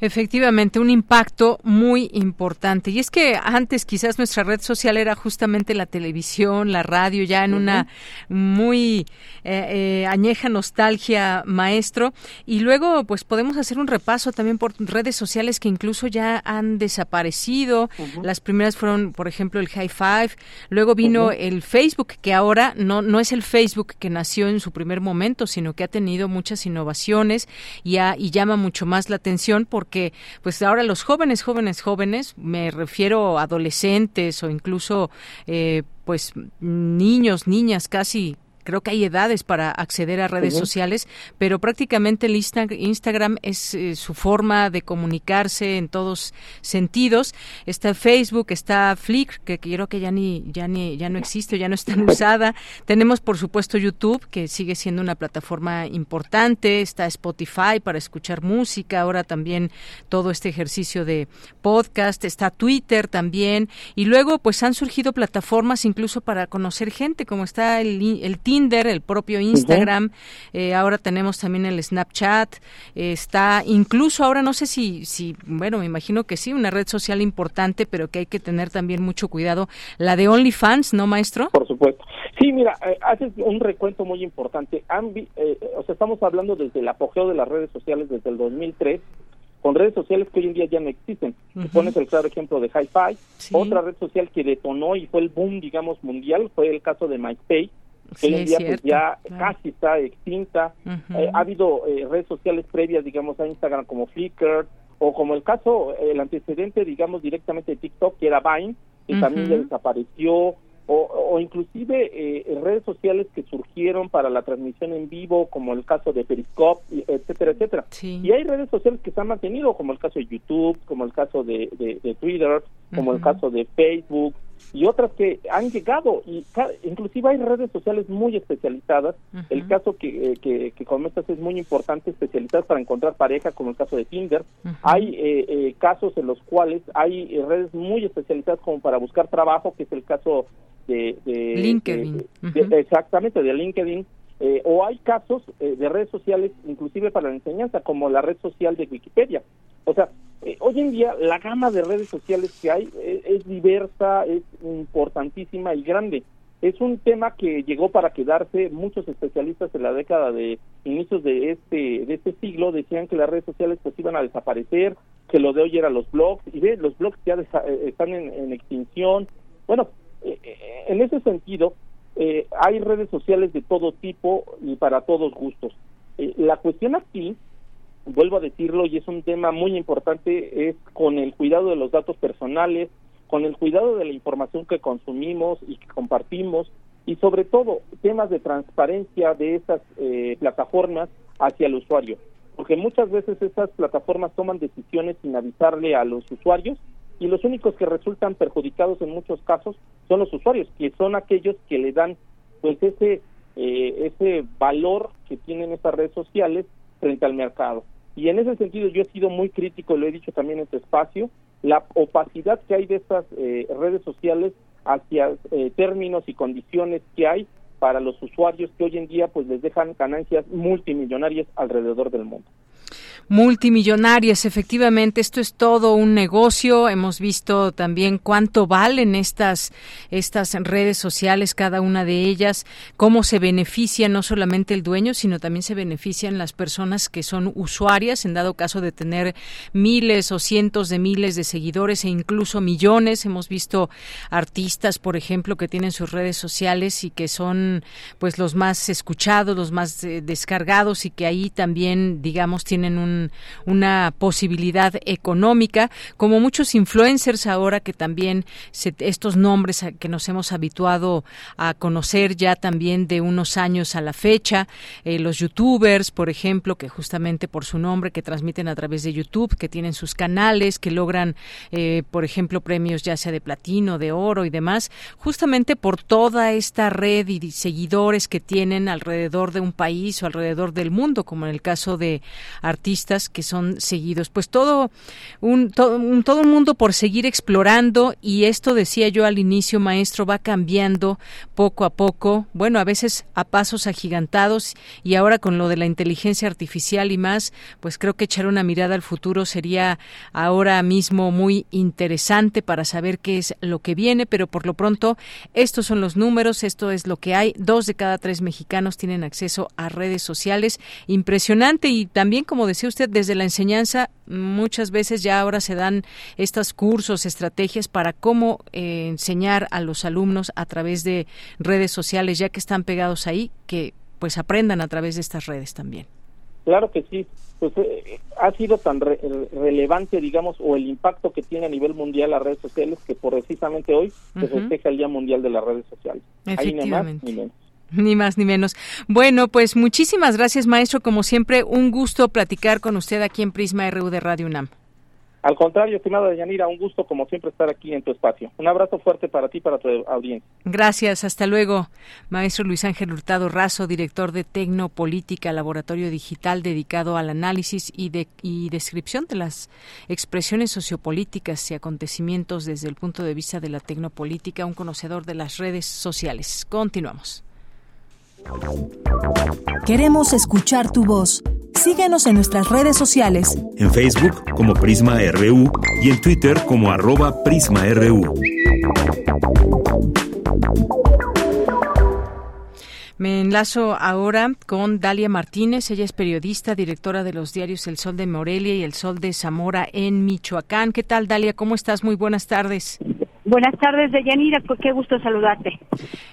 Efectivamente, un impacto muy importante. Y es que antes quizás nuestra red social era justamente la televisión, la radio, ya en una muy eh, eh, añeja nostalgia, maestro. Y luego, pues podemos hacer un repaso también por redes sociales que incluso ya han desaparecido. Las primeras fueron, por ejemplo, el High Five. Luego vino el Facebook, que ahora no, no es el Facebook que nació en su primer momento, sino que ha tenido muchas innovaciones y, y llama mucho más la atención por porque pues ahora los jóvenes, jóvenes, jóvenes, me refiero a adolescentes o incluso eh, pues niños, niñas casi creo que hay edades para acceder a redes sociales, pero prácticamente el Instagram es eh, su forma de comunicarse en todos sentidos. Está Facebook, está Flickr, que creo que ya ni ya ni ya no existe, ya no está usada. Tenemos por supuesto YouTube, que sigue siendo una plataforma importante, está Spotify para escuchar música, ahora también todo este ejercicio de podcast, está Twitter también y luego pues han surgido plataformas incluso para conocer gente, como está el el el propio Instagram, eh, ahora tenemos también el Snapchat, está incluso ahora no sé si, si, bueno, me imagino que sí, una red social importante, pero que hay que tener también mucho cuidado, la de OnlyFans, ¿no, maestro? Por supuesto. Sí, mira, eh, haces un recuento muy importante. Eh, o sea, estamos hablando desde el apogeo de las redes sociales desde el 2003 con redes sociales que hoy en día ya no existen. Pones el claro ejemplo de Hi-Fi, otra red social que detonó y fue el boom, digamos, mundial, fue el caso de MySpace, que hoy en día pues ya casi está extinta. Eh, ha habido eh, redes sociales previas, digamos, a Instagram como Flickr, o como el caso, el antecedente, digamos, directamente de TikTok, que era Vine, que también ya desapareció, o, o inclusive eh, redes sociales que surgieron para la transmisión en vivo, como el caso de Periscope, etcétera, etcétera. Y hay redes sociales que se han mantenido, como el caso de YouTube, como el caso de, de, Twitter, como el caso de Facebook, y otras que han llegado, y inclusive hay redes sociales muy especializadas. El caso que, eh, que, que, comentas es muy importante, especializadas para encontrar pareja, como el caso de Tinder. Hay eh, eh, casos en los cuales hay redes muy especializadas como para buscar trabajo, que es el caso de, LinkedIn. exactamente, de LinkedIn. Eh, o hay casos eh, de redes sociales, inclusive para la enseñanza, como la red social de Wikipedia. O sea, eh, hoy en día la gama de redes sociales que hay es diversa, es importantísima y grande. Es un tema que llegó para quedarse. Muchos especialistas en la década de inicios de este de este siglo decían que las redes sociales pues iban a desaparecer, que lo de hoy era los blogs y ve los blogs ya están en extinción. Bueno, eh, eh, en ese sentido, eh, hay redes sociales de todo tipo y para todos gustos. la cuestión aquí, vuelvo a decirlo, y es un tema muy importante, es con el cuidado de los datos personales, con el cuidado de la información que consumimos y que compartimos, y sobre todo temas de transparencia de esas plataformas hacia el usuario, porque muchas veces esas plataformas toman decisiones sin avisarle a los usuarios y los únicos que resultan perjudicados en muchos casos son los usuarios, que son aquellos que le dan pues ese eh, ese valor que tienen estas redes sociales frente al mercado. Y en ese sentido yo he sido muy crítico, lo he dicho también en este espacio, la opacidad que hay de estas eh, redes sociales hacia eh, términos y condiciones que hay para los usuarios que hoy en día pues les dejan ganancias multimillonarias alrededor del mundo multimillonarias. Efectivamente, esto es todo un negocio. Hemos visto también cuánto valen estas, estas redes sociales, cada una de ellas, cómo se beneficia no solamente el dueño, sino también se benefician las personas que son usuarias, en dado caso de tener miles o cientos de miles de seguidores e incluso millones. Hemos visto artistas, por ejemplo, que tienen sus redes sociales y que son pues los más escuchados, los más eh, descargados y que ahí también, digamos, tienen un una posibilidad económica, como muchos influencers ahora que también estos nombres que nos hemos habituado a conocer ya también de unos años a la fecha, eh, los youtubers, por ejemplo, que justamente por su nombre, que transmiten a través de YouTube, que tienen sus canales, que logran, eh, por ejemplo, premios ya sea de platino, de oro y demás, justamente por toda esta red y seguidores que tienen alrededor de un país o alrededor del mundo, como en el caso de artistas que son seguidos. Pues todo un, todo, un, todo un mundo por seguir explorando y esto decía yo al inicio, maestro, va cambiando poco a poco, bueno, a veces a pasos agigantados y ahora con lo de la inteligencia artificial y más, pues creo que echar una mirada al futuro sería ahora mismo muy interesante para saber qué es lo que viene, pero por lo pronto estos son los números, esto es lo que hay. Dos de cada tres mexicanos tienen acceso a redes sociales. Impresionante y también, como decía usted, desde la enseñanza muchas veces ya ahora se dan estos cursos, estrategias para cómo eh, enseñar a los alumnos a través de redes sociales, ya que están pegados ahí, que pues aprendan a través de estas redes también. Claro que sí, pues eh, ha sido tan relevante, digamos, o el impacto que tiene a nivel mundial las redes sociales que precisamente hoy se festeja el Día Mundial de las Redes Sociales. Ahí ni más ni menos. Ni más ni menos. Bueno, pues muchísimas gracias, maestro. Como siempre, un gusto platicar con usted aquí en Prisma RU de Radio UNAM. Al contrario, estimada Yanira, un gusto como siempre estar aquí en tu espacio. Un abrazo fuerte para ti y para tu audiencia. Gracias, hasta luego. Maestro Luis Ángel Hurtado Razo, director de Tecnopolítica, laboratorio digital dedicado al análisis y, de, y descripción de las expresiones sociopolíticas y acontecimientos desde el punto de vista de la tecnopolítica, un conocedor de las redes sociales. Continuamos. Queremos escuchar tu voz. Síguenos en nuestras redes sociales. En Facebook como Prisma RU y en Twitter como arroba PrismaRU. Me enlazo ahora con Dalia Martínez. Ella es periodista, directora de los diarios El Sol de Morelia y El Sol de Zamora en Michoacán. ¿Qué tal, Dalia? ¿Cómo estás? Muy buenas tardes. Buenas tardes, Deyanira. Pues qué gusto saludarte.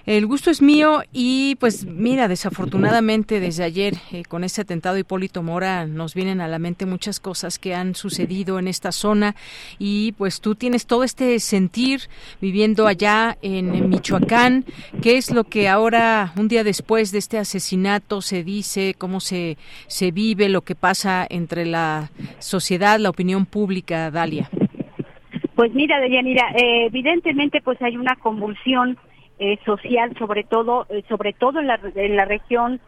El gusto es mío y pues mira, desafortunadamente desde ayer eh, con este atentado Hipólito Mora nos vienen a la mente muchas cosas que han sucedido en esta zona y pues tú tienes todo este sentir viviendo allá en, Michoacán. ¿Qué es lo que ahora, un día después de este asesinato, se dice, cómo se, se vive, lo que pasa entre la sociedad, la opinión pública, Dalia? Pues mira, Deyanira, eh, evidentemente pues hay una convulsión eh, social, sobre todo, eh, sobre todo en la, en la región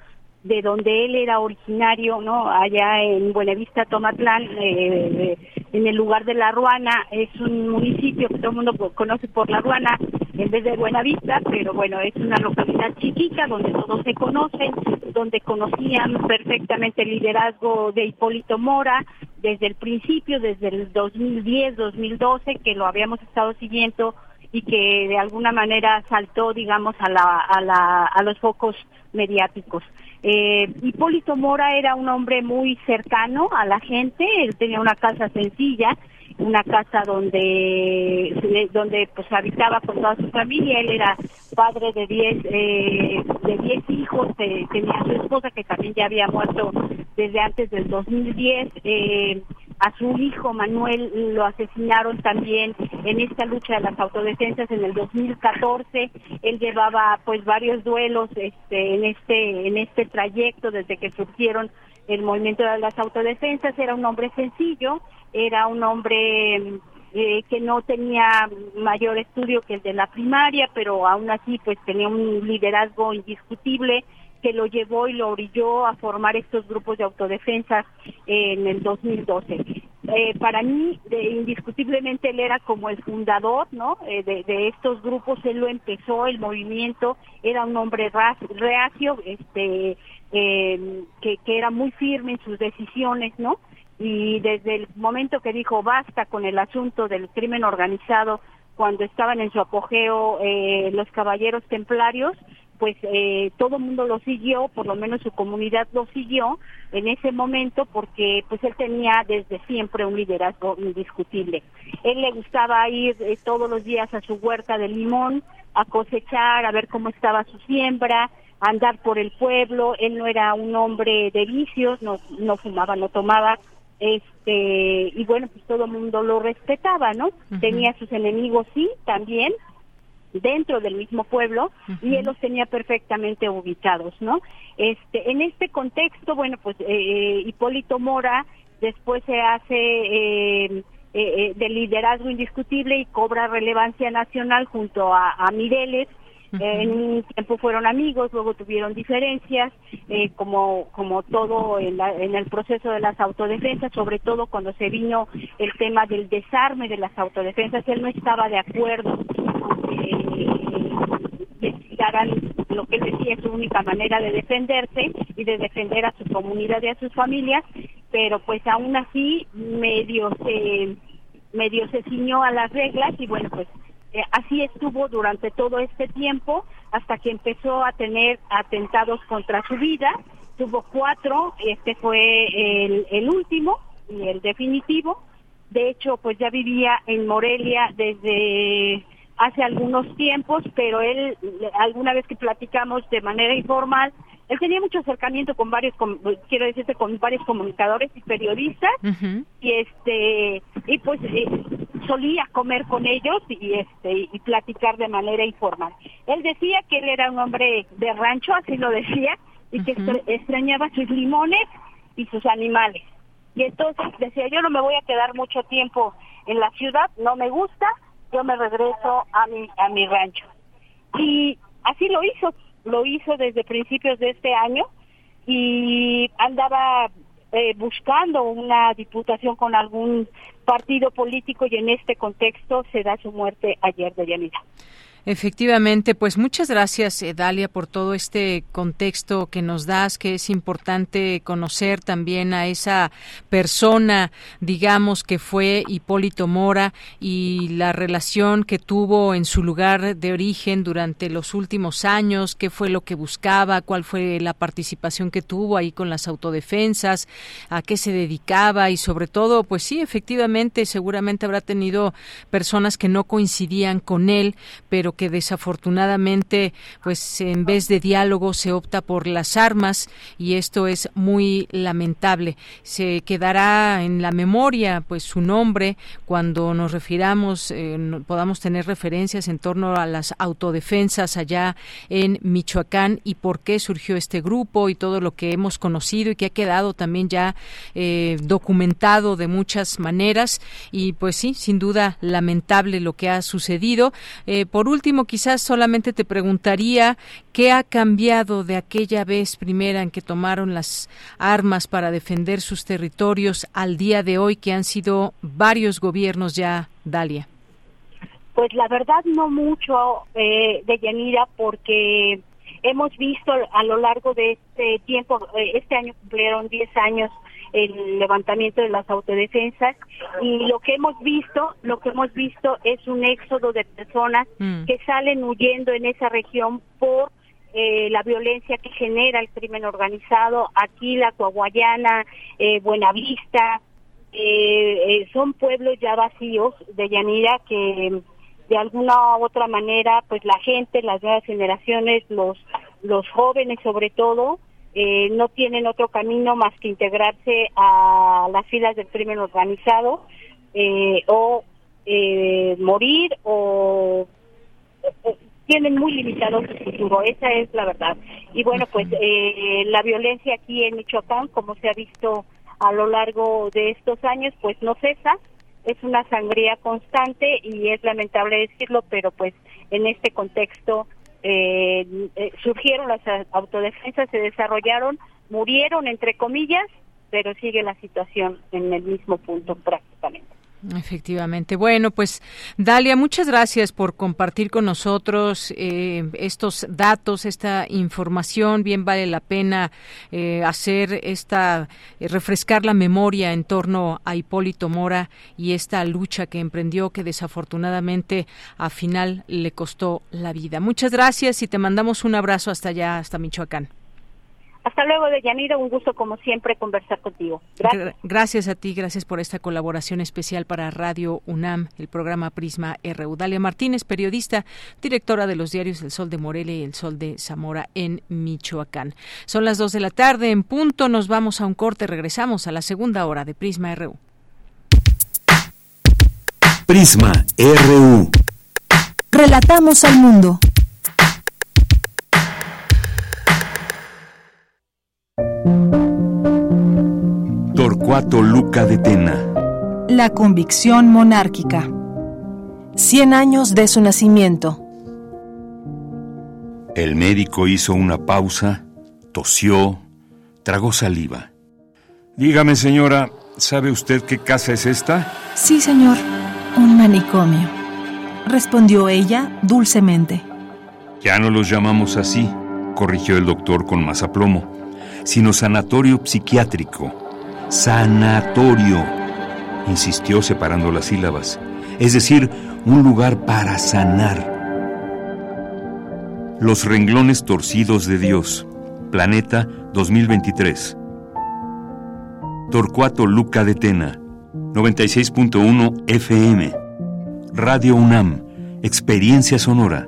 de donde él era originario, ¿no? Allá en Buenavista, Tomatlán, eh, en el lugar de La Ruana, es un municipio que todo el mundo conoce por La Ruana, en vez de Buenavista, pero bueno, es una localidad chiquita donde todos se conocen, donde conocían perfectamente el liderazgo de Hipólito Mora desde el principio, desde el 2010, 2012, que lo habíamos estado siguiendo y que de alguna manera saltó, digamos, a, la, a, la, a los focos mediáticos. Eh, Hipólito Mora era un hombre muy cercano a la gente, él tenía una casa sencilla, una casa donde donde pues habitaba con toda su familia. Él era padre de diez eh, de diez hijos tenía su esposa que también ya había muerto desde antes del 2010 eh, a su hijo Manuel lo asesinaron también en esta lucha de las autodefensas en el 2014 él llevaba pues varios duelos este en este en este trayecto desde que surgieron el movimiento de las autodefensas. Era un hombre sencillo era un hombre eh, que no tenía mayor estudio que el de la primaria pero aún así pues tenía un liderazgo indiscutible que lo llevó y lo orilló a formar estos grupos de autodefensa en el 2012. Eh, para mí, indiscutiblemente, él era como el fundador ¿no? Eh, de, estos grupos, él lo empezó, el movimiento, era un hombre reacio, este, eh, que, que era muy firme en sus decisiones, ¿no? Y desde el momento que dijo basta con el asunto del crimen organizado, cuando estaban en su apogeo los caballeros templarios, pues eh, todo el mundo lo siguió, por lo menos su comunidad lo siguió en ese momento porque pues él tenía desde siempre un liderazgo indiscutible. Él le gustaba ir eh, todos los días a su huerta de limón a cosechar, a ver cómo estaba su siembra, a andar por el pueblo. Él no era un hombre de vicios, no, no fumaba, no tomaba, este y bueno pues todo el mundo lo respetaba, ¿no? Tenía sus enemigos sí también dentro del mismo pueblo y él los tenía perfectamente ubicados, ¿no? Este, en este contexto, bueno, pues eh, eh Hipólito Mora después se hace eh, eh, de liderazgo indiscutible y cobra relevancia nacional junto a, a Mireles. en un tiempo fueron amigos, luego tuvieron diferencias, como como todo en, en, el proceso de las autodefensas, sobre todo cuando se vino el tema del desarme de las autodefensas, él no estaba de acuerdo investigaran lo que decía es su única manera de defenderse y de defender a su comunidad y a sus familias, pero pues aún así medio se medio se ciñó a las reglas y bueno pues eh, así estuvo durante todo este tiempo hasta que empezó a tener atentados contra su vida, tuvo cuatro, este fue el, el último y el definitivo, de hecho pues ya vivía en Morelia desde hace algunos tiempos, pero él, alguna vez que platicamos de manera informal, él tenía mucho acercamiento con varios, quiero decirte, con varios comunicadores y periodistas, y este, y pues eh, solía comer con ellos y este, y platicar de manera informal. Él decía que él era un hombre de rancho, así lo decía, y que extrañaba sus limones y sus animales. Y entonces decía, yo no me voy a quedar mucho tiempo en la ciudad, no me gusta, yo me regreso a mi, a mi rancho. Y así lo hizo, lo hizo desde principios de este año y andaba eh, buscando una diputación con algún partido político y en este contexto se da su muerte ayer de Yanira. Efectivamente, pues muchas gracias, eh, Dalia, por todo este contexto que nos das, que es importante conocer también a esa persona, digamos, que fue Hipólito Mora y la relación que tuvo en su lugar de origen durante los últimos años, qué fue lo que buscaba, cuál fue la participación que tuvo ahí con las autodefensas, a qué se dedicaba y sobre todo, pues sí, efectivamente, seguramente habrá tenido personas que no coincidían con él, pero que desafortunadamente pues en vez de diálogo se opta por las armas y esto es muy lamentable. Se quedará en la memoria pues su nombre cuando nos refiramos eh, podamos tener referencias en torno a las autodefensas allá en Michoacán y por qué surgió este grupo y todo lo que hemos conocido y que ha quedado también ya eh, documentado de muchas maneras y pues sí, sin duda lamentable lo que ha sucedido. Eh, por último, último, quizás solamente te preguntaría qué ha cambiado de aquella vez primera en que tomaron las armas para defender sus territorios al día de hoy, que han sido varios gobiernos ya, Dalia. Pues la verdad no mucho, eh, de Yanira, porque hemos visto a lo largo de este tiempo, eh, este año cumplieron 10 años el levantamiento de las autodefensas y lo que hemos visto, lo que hemos visto es un éxodo de personas mm. que salen huyendo en esa región por eh, la violencia que genera el crimen organizado, aquí la Coahuayana, eh, Buenavista, eh, eh, son pueblos ya vacíos de Yanira que de alguna u otra manera pues la gente, las nuevas generaciones, los los jóvenes sobre todo, eh, no tienen otro camino más que integrarse a las filas del crimen organizado eh, o eh, morir o, tienen muy limitado su futuro, esa es la verdad. Y bueno, pues la violencia aquí en Michoacán, como se ha visto a lo largo de estos años, pues no cesa, es una sangría constante y es lamentable decirlo, pero pues en este contexto eh, surgieron las autodefensas, se desarrollaron, murieron entre comillas, pero sigue la situación en el mismo punto prácticamente. Efectivamente. Bueno, pues Dalia, muchas gracias por compartir con nosotros eh, estos datos, esta información. Bien vale la pena eh, hacer esta, eh, refrescar la memoria en torno a Hipólito Mora y esta lucha que emprendió que desafortunadamente a final le costó la vida. Muchas gracias y te mandamos un abrazo hasta allá, hasta Michoacán. Hasta luego, Deyanira. Un gusto, como siempre, conversar contigo. Gracias. Gracias a ti, gracias por esta colaboración especial para Radio UNAM, el programa Prisma RU. Dalia Martínez, periodista, directora de los diarios El Sol de Morelia y El Sol de Zamora en Michoacán. Son las dos de la tarde, en punto. Nos vamos a un corte. Regresamos a la segunda hora de Prisma RU. Prisma RU. Relatamos al mundo. Torcuato Luca de Tena. La convicción monárquica. Cien años de su nacimiento. El médico hizo una pausa, tosió, tragó saliva. Dígame, señora, ¿sabe usted qué casa es esta? Sí, señor, un manicomio, respondió ella dulcemente. Ya no los llamamos así, corrigió el doctor con más aplomo, sino sanatorio psiquiátrico sanatorio, insistió separando las sílabas, es decir, un lugar para sanar. Los renglones torcidos de Dios, Planeta 2023. Torcuato Luca de Tena, 96.1 FM. Radio UNAM, Experiencia Sonora.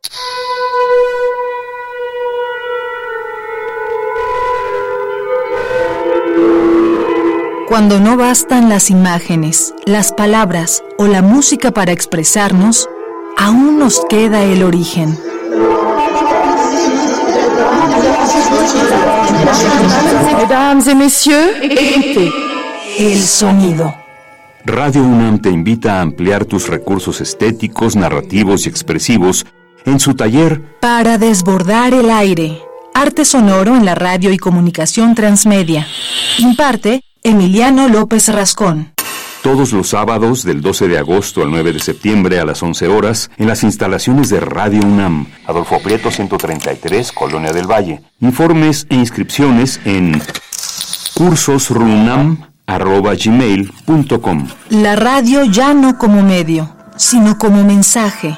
Cuando no bastan las imágenes, las palabras o la música para expresarnos, aún nos queda el origen. Mesdames et messieurs, El sonido. Radio UNAM te invita a ampliar tus recursos estéticos, narrativos y expresivos en su taller Para desbordar el aire. Arte sonoro en la radio y comunicación transmedia. Imparte Emiliano López Rascón. todos los sábados del 12 de agosto al 9 de septiembre a las 11 horas en las instalaciones de Radio UNAM, Adolfo Prieto 133, Colonia del Valle. Informes e inscripciones en cursosrunam.gmail.com La radio ya no como medio, sino como mensaje.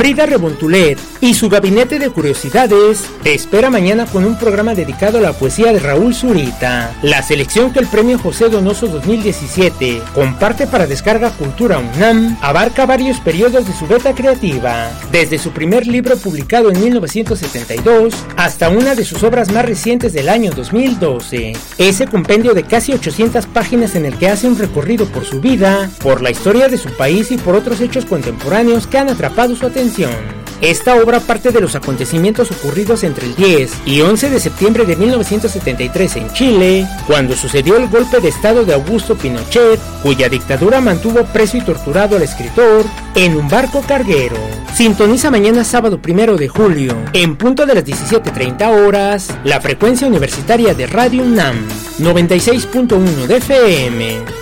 Frida Rebontulet y su gabinete de curiosidades te espera mañana con un programa dedicado a la poesía de Raúl Zurita. La selección que el premio José Donoso 2017 comparte para descarga Cultura UNAM abarca varios periodos de su beta creativa, desde su primer libro publicado en 1972 hasta una de sus obras más recientes del año 2012. Ese compendio de casi 800 páginas en el que hace un recorrido por su vida, por la historia de su país y por otros hechos contemporáneos que han atrapado su atención. Esta obra parte de los acontecimientos ocurridos entre el 10 y 11 de septiembre de 1973 en Chile, cuando sucedió el golpe de estado de Augusto Pinochet, cuya dictadura mantuvo preso y torturado al escritor en un barco carguero. Sintoniza mañana sábado primero de julio, en punto de las 17.30 horas, la frecuencia universitaria de Radio UNAM, 96.1 de FM.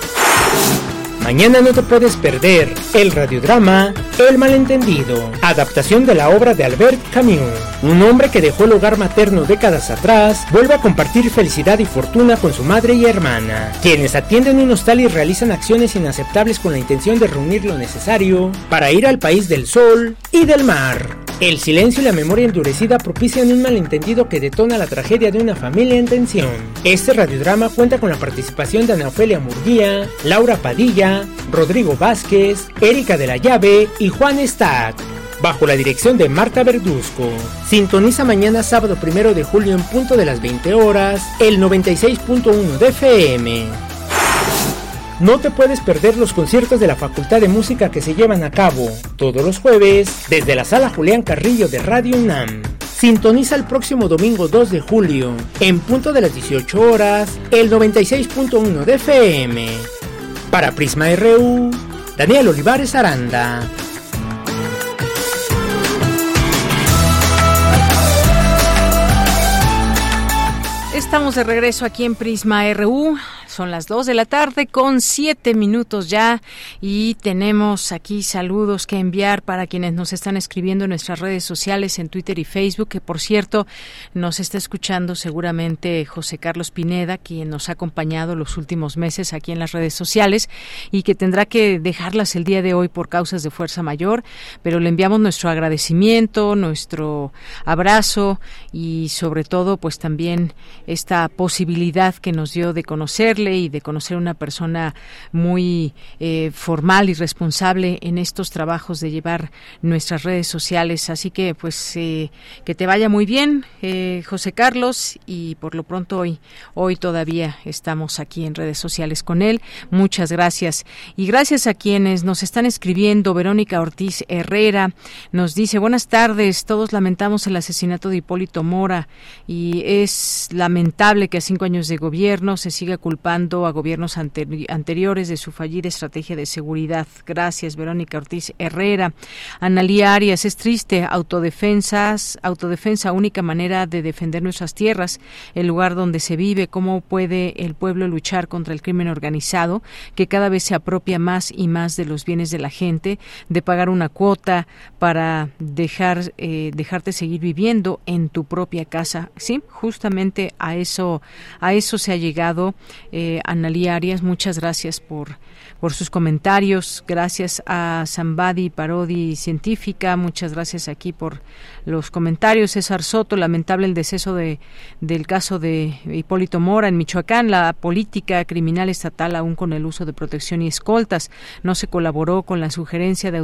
Mañana no te puedes perder el radiodrama El malentendido, adaptación de la obra de Albert Camus. Un hombre que dejó el hogar materno décadas atrás vuelve a compartir felicidad y fortuna con su madre y hermana, quienes atienden un hostal y realizan acciones inaceptables con la intención de reunir lo necesario para ir al país del sol y del mar. El silencio y la memoria endurecida propician un malentendido que detona la tragedia de una familia en tensión. Este radiodrama cuenta con la participación de Ana Ofelia Murguía, Laura Padilla, Rodrigo Vázquez, Erika de la Llave y Juan Stack. Bajo la dirección de Marta Verduzco. Sintoniza mañana sábado primero de julio en punto de las 20 horas, el 96.1 de FM. No te puedes perder los conciertos de la Facultad de Música que se llevan a cabo todos los jueves desde la Sala Julián Carrillo de Radio UNAM. Sintoniza el próximo domingo 2 de julio, en punto de las 18 horas, el 96.1 de FM. Para Prisma RU, Daniel Olivares Aranda. Estamos de regreso aquí en Prisma RU. Son las 2 de la tarde con 7 minutos ya y tenemos aquí saludos que enviar para quienes nos están escribiendo en nuestras redes sociales, en Twitter y Facebook, que por cierto nos está escuchando seguramente José Carlos Pineda, quien nos ha acompañado los últimos meses aquí en las redes sociales y que tendrá que dejarlas el día de hoy por causas de fuerza mayor, pero le enviamos nuestro agradecimiento, nuestro abrazo y sobre todo pues también esta posibilidad que nos dio de conocerle y de conocer una persona muy eh, formal y responsable en estos trabajos de llevar nuestras redes sociales. Así que, pues, eh, que te vaya muy bien, eh, José Carlos, y por lo pronto hoy, hoy todavía estamos aquí en redes sociales con él. Muchas gracias. Y gracias a quienes nos están escribiendo. Verónica Ortiz Herrera nos dice, buenas tardes, todos lamentamos el asesinato de Hipólito Mora y es lamentable que a cinco años de gobierno se siga culpando a gobiernos anteriores de su fallida estrategia de seguridad. Gracias, Verónica Ortiz Herrera. Analía Arias, es triste, autodefensas, autodefensa, única manera de defender nuestras tierras, el lugar donde se vive, cómo puede el pueblo luchar contra el crimen organizado, que cada vez se apropia más y más de los bienes de la gente, de pagar una cuota para dejar, eh, dejarte seguir viviendo en tu propia casa. Sí, justamente a eso, a eso se ha llegado. Analía Arias, muchas gracias por, por sus comentarios. Gracias a Zambadi Parodi Científica. Muchas gracias aquí por los comentarios. César Soto, lamentable el deceso de, del caso de Hipólito Mora en Michoacán. La política criminal estatal, aún con el uso de protección y escoltas, no se colaboró con la sugerencia de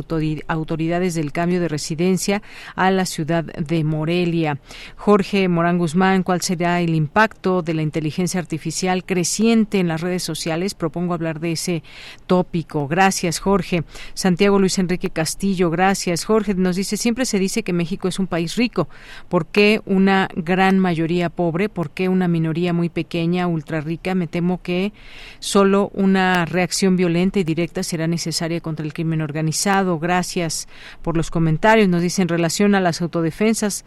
autoridades del cambio de residencia a la ciudad de Morelia. Jorge Morán Guzmán, ¿cuál será el impacto de la inteligencia artificial creciente en las redes sociales? Propongo hablar de ese tópico. Gracias, Jorge. Santiago Luis Enrique Castillo, gracias. Jorge nos dice, siempre se dice que México es un país rico. ¿Por qué una gran mayoría pobre? ¿Por qué una minoría muy pequeña, ultra rica? Me temo que solo una reacción violenta y directa será necesaria contra el crimen organizado. Gracias por los comentarios. Nos dice en relación a las autodefensas.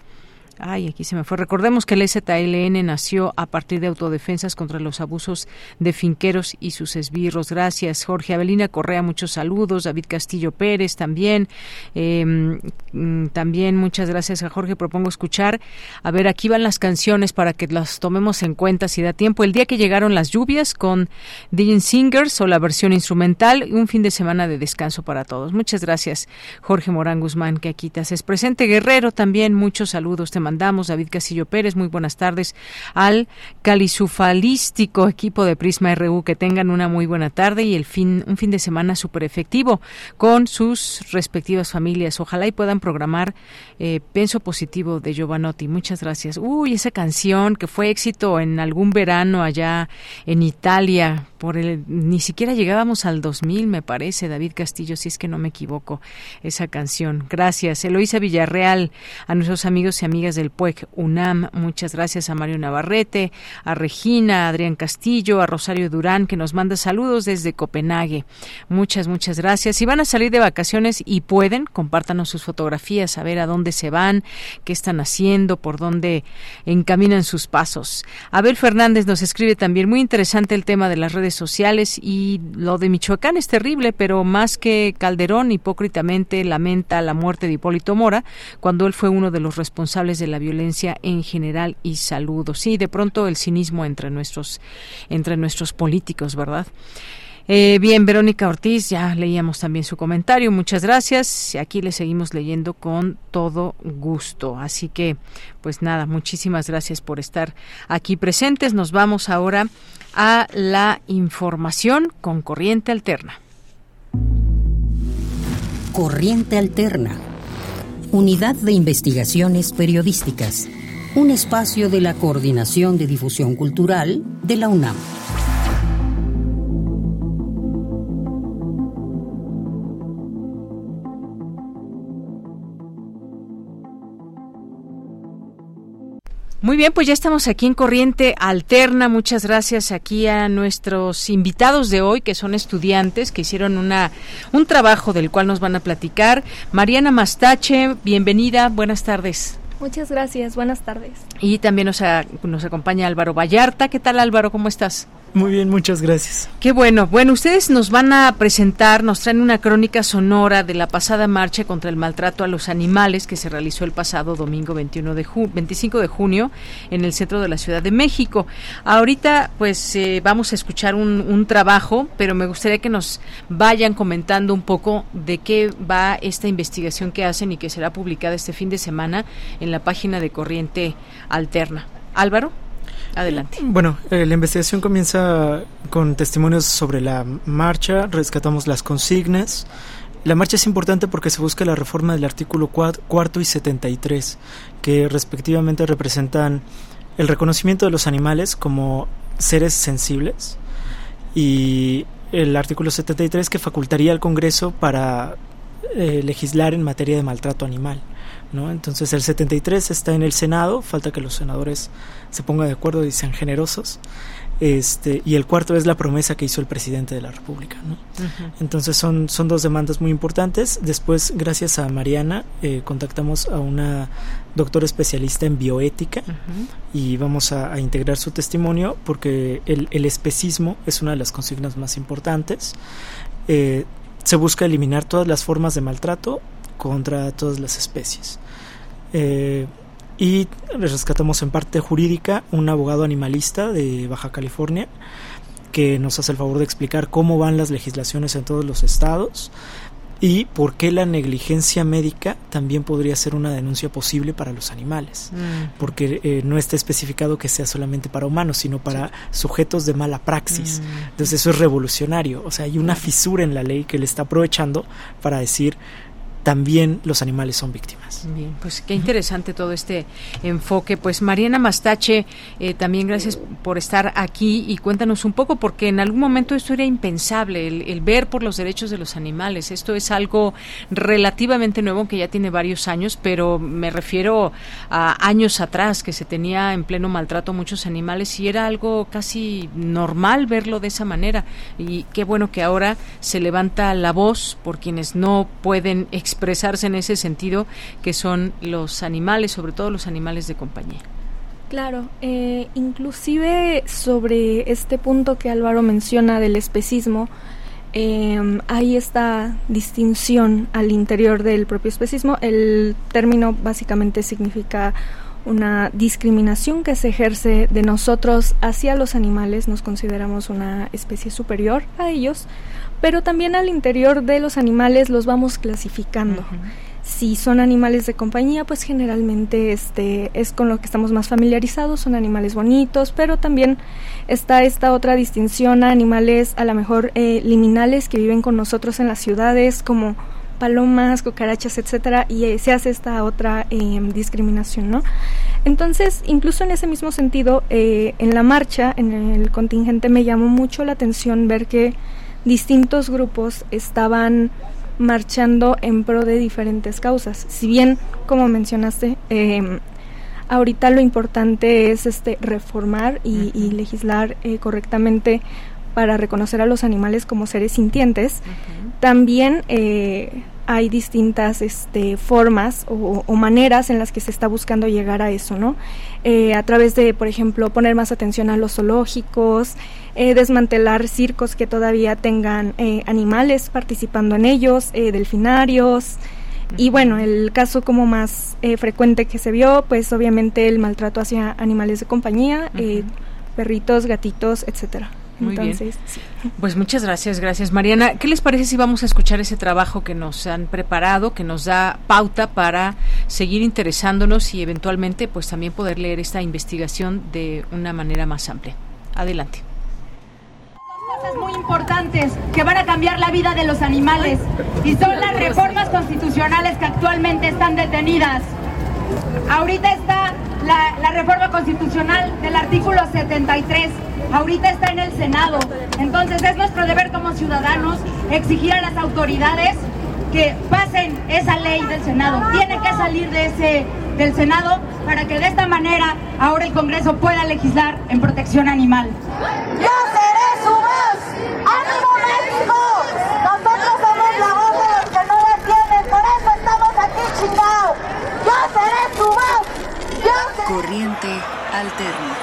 Ay, aquí se me fue. Recordemos que el ZLN nació a partir de autodefensas contra los abusos de finqueros y sus esbirros. Gracias, Jorge Avelina Correa, muchos saludos. David Castillo Pérez también. Em, mm, también muchas gracias a Jorge. Propongo escuchar. A ver, aquí van las canciones para que las tomemos en cuenta si da tiempo. El día que llegaron las lluvias con Dean Singers o la versión instrumental. Un fin de semana de descanso para todos. Muchas gracias, Jorge Morán Guzmán, que aquí te haces presente. Guerrero también, muchos saludos. Te mandamos, David Casillo Pérez, muy buenas tardes al calisufalístico equipo de Prisma RU, que tengan una muy buena tarde y el fin, un fin de semana súper efectivo con sus respectivas familias. Ojalá y puedan programar eh, Penso Positivo de Giovanotti. Muchas gracias. Uy, esa canción que fue éxito en algún verano allá en Italia, por el, ni siquiera llegábamos al 2000, me parece, David Castillo, si es que no me equivoco, esa canción. Gracias. Eloísa Villarreal, a nuestros amigos y amigas del PUEC UNAM. Muchas gracias a Mario Navarrete, a Regina, a Adrián Castillo, a Rosario Durán, que nos manda saludos desde Copenhague. Muchas, muchas gracias. Si van a salir de vacaciones y pueden, compártanos sus fotografías, a ver a dónde se van, qué están haciendo, por dónde encaminan sus pasos. Abel Fernández nos escribe también, muy interesante el tema de las redes sociales y lo de Michoacán es terrible, pero más que Calderón hipócritamente lamenta la muerte de Hipólito Mora, cuando él fue uno de los responsables de la violencia en general y saludos. Sí, de pronto el cinismo entre nuestros, entre nuestros políticos, ¿verdad? Eh, bien, Verónica Ortiz, ya leíamos también su comentario. Muchas gracias. Aquí le seguimos leyendo con todo gusto. Así que, pues nada, muchísimas gracias por estar aquí presentes. Nos vamos ahora a la información con Corriente Alterna. Corriente Alterna Unidad de Investigaciones Periodísticas, un espacio de la Coordinación de Difusión Cultural de la UNAM. Muy bien, pues ya estamos aquí en Corriente Alterna. Muchas gracias aquí a nuestros invitados de hoy, que son estudiantes, que hicieron una, un trabajo del cual nos van a platicar. Mariana Mastache, bienvenida, buenas tardes. Muchas gracias, buenas tardes. Y también nos, nos acompaña Álvaro Vallarta. ¿Qué tal Álvaro? ¿Cómo estás? Muy bien, muchas gracias. Qué bueno. Bueno, ustedes nos van a presentar, nos traen una crónica sonora de la pasada marcha contra el maltrato a los animales que se realizó el pasado domingo 21 de 25 de junio en el centro de la Ciudad de México. Ahorita, pues, eh, vamos a escuchar un, un trabajo, pero me gustaría que nos vayan comentando un poco de qué va esta investigación que hacen y que será publicada este fin de semana en la página de Corriente Alterna. Álvaro. Adelante. Bueno, eh, la investigación comienza con testimonios sobre la marcha, rescatamos las consignas. La marcha es importante porque se busca la reforma del artículo cuarto y 73, que respectivamente representan el reconocimiento de los animales como seres sensibles y el artículo 73 que facultaría al Congreso para eh, legislar en materia de maltrato animal. ¿No? Entonces el 73 está en el Senado, falta que los senadores se pongan de acuerdo y sean generosos. Este, y el cuarto es la promesa que hizo el presidente de la República. ¿no? Entonces son, son dos demandas muy importantes. Después, gracias a Mariana, eh, contactamos a una doctora especialista en bioética y vamos a, integrar su testimonio porque el, el, especismo es una de las consignas más importantes. Eh, se busca eliminar todas las formas de maltrato contra todas las especies. Eh, y rescatamos en parte jurídica un abogado animalista de Baja California que nos hace el favor de explicar cómo van las legislaciones en todos los estados y por qué la negligencia médica también podría ser una denuncia posible para los animales, mm. porque eh, no está especificado que sea solamente para humanos, sino para sujetos de mala praxis. Mm. Entonces eso es revolucionario, o sea, hay una fisura en la ley que le está aprovechando para decir también los animales son víctimas. Bien, pues qué interesante todo este enfoque. Pues Mariana Mastache, eh, también gracias por estar aquí y cuéntanos un poco, porque en algún momento esto era impensable, el, ver por los derechos de los animales. Esto es algo relativamente nuevo que ya tiene varios años, pero me refiero a años atrás que se tenía en pleno maltrato muchos animales y era algo casi normal verlo de esa manera. Y qué bueno que ahora se levanta la voz por quienes no pueden expresarse en ese sentido, que son los animales, sobre todo los animales de compañía. Claro, eh, inclusive sobre este punto que Álvaro menciona del especismo, eh, hay esta distinción al interior del propio especismo. El término básicamente significa una discriminación que se ejerce de nosotros hacia los animales, nos consideramos una especie superior a ellos, pero también al interior de los animales los vamos clasificando. Si son animales de compañía, pues generalmente este es con lo que estamos más familiarizados, son animales bonitos, pero también está esta otra distinción a animales a lo mejor eh, liminales que viven con nosotros en las ciudades, como palomas, cucarachas, etcétera, y eh, se hace esta otra em, discriminación, ¿no? Entonces, incluso en ese mismo sentido, eh, en la marcha, en el contingente, me llamó mucho la atención ver que distintos grupos estaban marchando en pro de diferentes causas. Si bien, como mencionaste, eh, ahorita lo importante es este reformar y, legislar eh, correctamente para reconocer a los animales como seres sintientes, también eh, hay distintas este, formas o, maneras en las que se está buscando llegar a eso, ¿no? Eh, a través de, por ejemplo, poner más atención a los zoológicos, eh, desmantelar circos que todavía tengan eh, animales participando en ellos, delfinarios. Y bueno, el caso como más frecuente que se vio, pues obviamente el maltrato hacia animales de compañía, perritos, gatitos, etcétera. Muy bien. Pues muchas gracias, gracias Mariana. ¿Qué les parece si vamos a escuchar ese trabajo que nos han preparado, que nos da pauta para seguir interesándonos y eventualmente pues también poder leer esta investigación de una manera más amplia? Adelante cosas muy importantes que van a cambiar la vida de los animales y son las reformas constitucionales que actualmente están detenidas. Ahorita está la, la reforma constitucional del artículo 73 ahorita está en el Senado. Entonces es nuestro deber como ciudadanos exigir a las autoridades que pasen esa ley del Senado. Tiene que salir de ese del Senado para que de esta manera ahora el Congreso pueda legislar en protección animal. Yo seré su voz. ¡Ánimo México! Nosotros somos la voz de los que no la tienen, por eso estamos aquí chingados. Yo seré su voz. Yo Corriente alterna.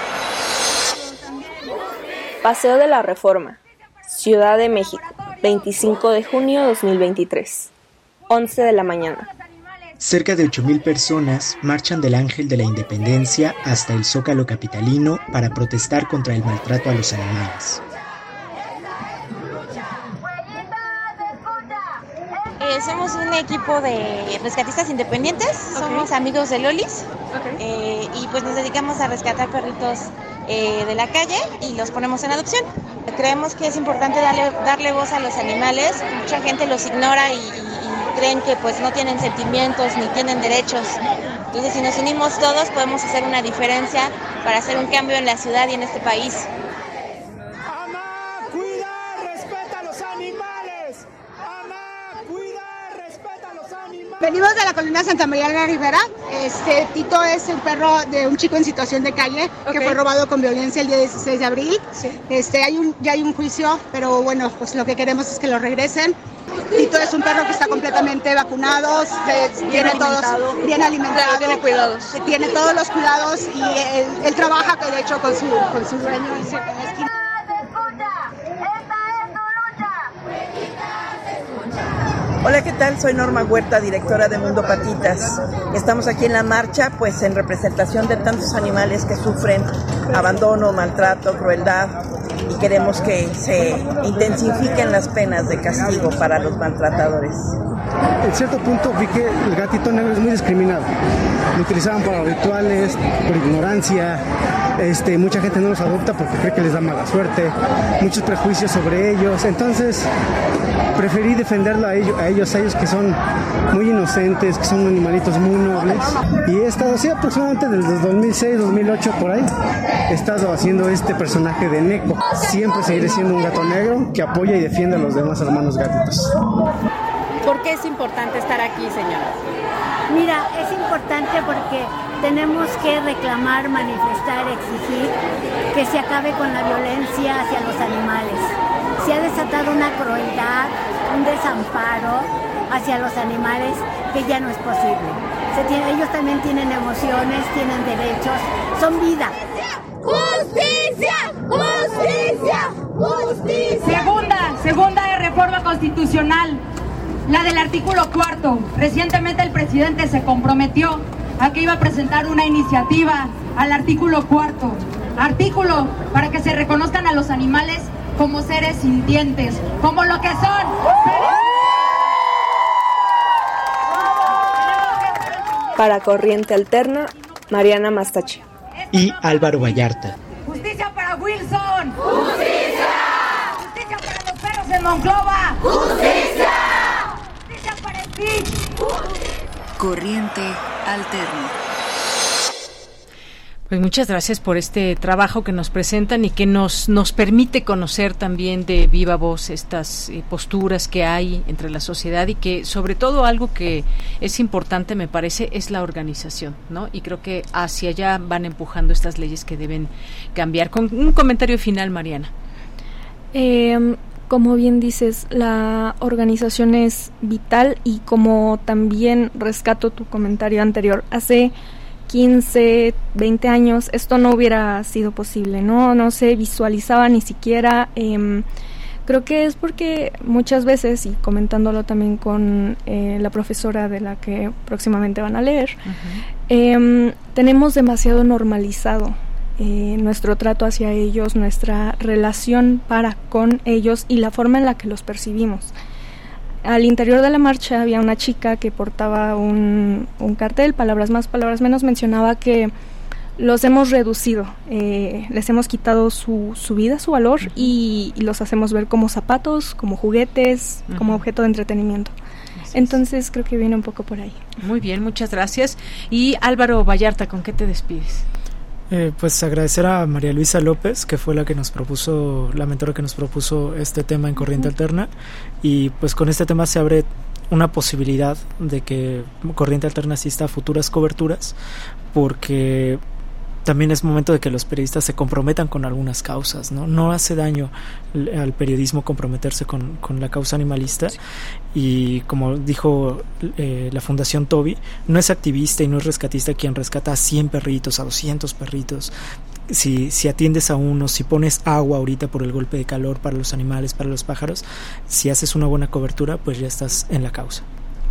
Paseo de la Reforma, Ciudad de México, 25 de junio 2023, 11 de la mañana. Cerca de 8.000 personas marchan del Ángel de la Independencia hasta el Zócalo Capitalino para protestar contra el maltrato a los animales. Eh, somos un equipo de rescatistas independientes, somos amigos de Lolis eh, y pues nos dedicamos a rescatar perritos eh, de la calle y los ponemos en adopción. Creemos que es importante darle, darle voz a los animales, mucha gente los ignora y, y creen que pues no tienen sentimientos ni tienen derechos. Entonces si nos unimos todos podemos hacer una diferencia para hacer un cambio en la ciudad y en este país. Venimos de la colonia Santa María de la Rivera. Este, Tito es un perro de un chico en situación de calle que fue robado con violencia el día 16 de abril. Este, hay un, ya hay un juicio, pero bueno, pues lo que queremos es que lo regresen. Tito es un perro que está completamente vacunado, se, tiene todos bien alimentado, tiene cuidados. tiene todos los cuidados y él, él trabaja de hecho con su, con su dueño en la Hola, ¿qué tal? Soy Norma Huerta, directora de Mundo Patitas. Estamos aquí en la marcha, pues en representación de tantos animales que sufren abandono, maltrato, crueldad y queremos que se intensifiquen las penas de castigo para los maltratadores. En cierto punto vi que el gatito negro es muy discriminado. Lo utilizaban para rituales, por ignorancia. Este, mucha gente no los adopta porque cree que les da mala suerte. Muchos prejuicios sobre ellos. Entonces preferí defenderlo a ellos, a ellos, a ellos que son muy inocentes, que son animalitos muy nobles. Y he estado así aproximadamente desde 2006, 2008 por ahí. He estado haciendo este personaje de Neko. Siempre seguiré siendo un gato negro que apoya y defiende a los demás hermanos gatitos. ¿Por qué es importante estar aquí, señora? Mira, es importante porque tenemos que reclamar, manifestar, exigir que se acabe con la violencia hacia los animales. Se ha desatado una crueldad, un desamparo hacia los animales que ya no es posible. Se tiene, ellos también tienen emociones, tienen derechos, son vida. ¡Justicia! ¡Justicia! ¡Justicia! Segunda, segunda de reforma constitucional, la del artículo cuarto. Recientemente el presidente se comprometió a que iba a presentar una iniciativa al artículo cuarto. Artículo para que se reconozcan a los animales como seres sintientes, como lo que son. Para Corriente Alterna, Mariana Mastache. Y Álvaro Vallarta. ¡Justicia para Wilson! ¡Justicia! ¡Justicia para los perros en Monclova! ¡Justicia! Corriente Alterna. Pues muchas gracias por este trabajo que nos presentan y que nos, nos permite conocer también de viva voz estas eh, posturas que hay entre la sociedad y que sobre todo algo que es importante me parece es la organización, ¿no? Y creo que hacia allá van empujando estas leyes que deben cambiar. Con un comentario final, Mariana. Eh, como bien dices, la organización es vital y como también rescato tu comentario anterior, hace 15, 20 años esto no hubiera sido posible, ¿no? No se visualizaba ni siquiera. Eh, creo que es porque muchas veces, y comentándolo también con eh, la profesora de la que próximamente van a leer, uh -huh. eh, tenemos demasiado normalizado eh, nuestro trato hacia ellos, nuestra relación para con ellos y la forma en la que los percibimos. Al interior de la marcha había una chica que portaba un, un cartel, palabras más, palabras menos, mencionaba que los hemos reducido, eh, les hemos quitado su, su vida, su valor uh -huh. y, y, los hacemos ver como zapatos, como juguetes, uh -huh. como objeto de entretenimiento. Entonces creo que viene un poco por ahí. Muy bien, muchas gracias. Y Álvaro Vallarta, ¿con qué te despides? Eh, pues agradecer a María Luisa López, que fue la que nos propuso, la mentora que nos propuso este tema en Corriente. Alterna, y pues con este tema se abre una posibilidad de que Corriente Alterna asista a futuras coberturas, porque también es momento de que los periodistas se comprometan con algunas causas, ¿no? No hace daño al periodismo comprometerse con, con la causa animalista y como dijo eh, la Fundación Toby, no es activista y no es rescatista quien rescata a 100 perritos, a 200 perritos. Si, si atiendes a uno, si pones agua ahorita por el golpe de calor para los animales, para los pájaros, si haces una buena cobertura, pues ya estás en la causa.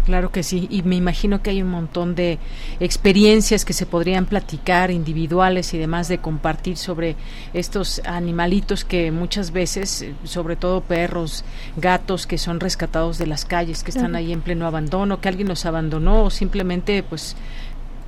Claro que sí, y me imagino que hay un montón de experiencias que se podrían platicar, individuales y demás, de compartir sobre estos animalitos que muchas veces, sobre todo perros, gatos, que son rescatados de las calles, que están ahí en pleno abandono, que alguien los abandonó o simplemente pues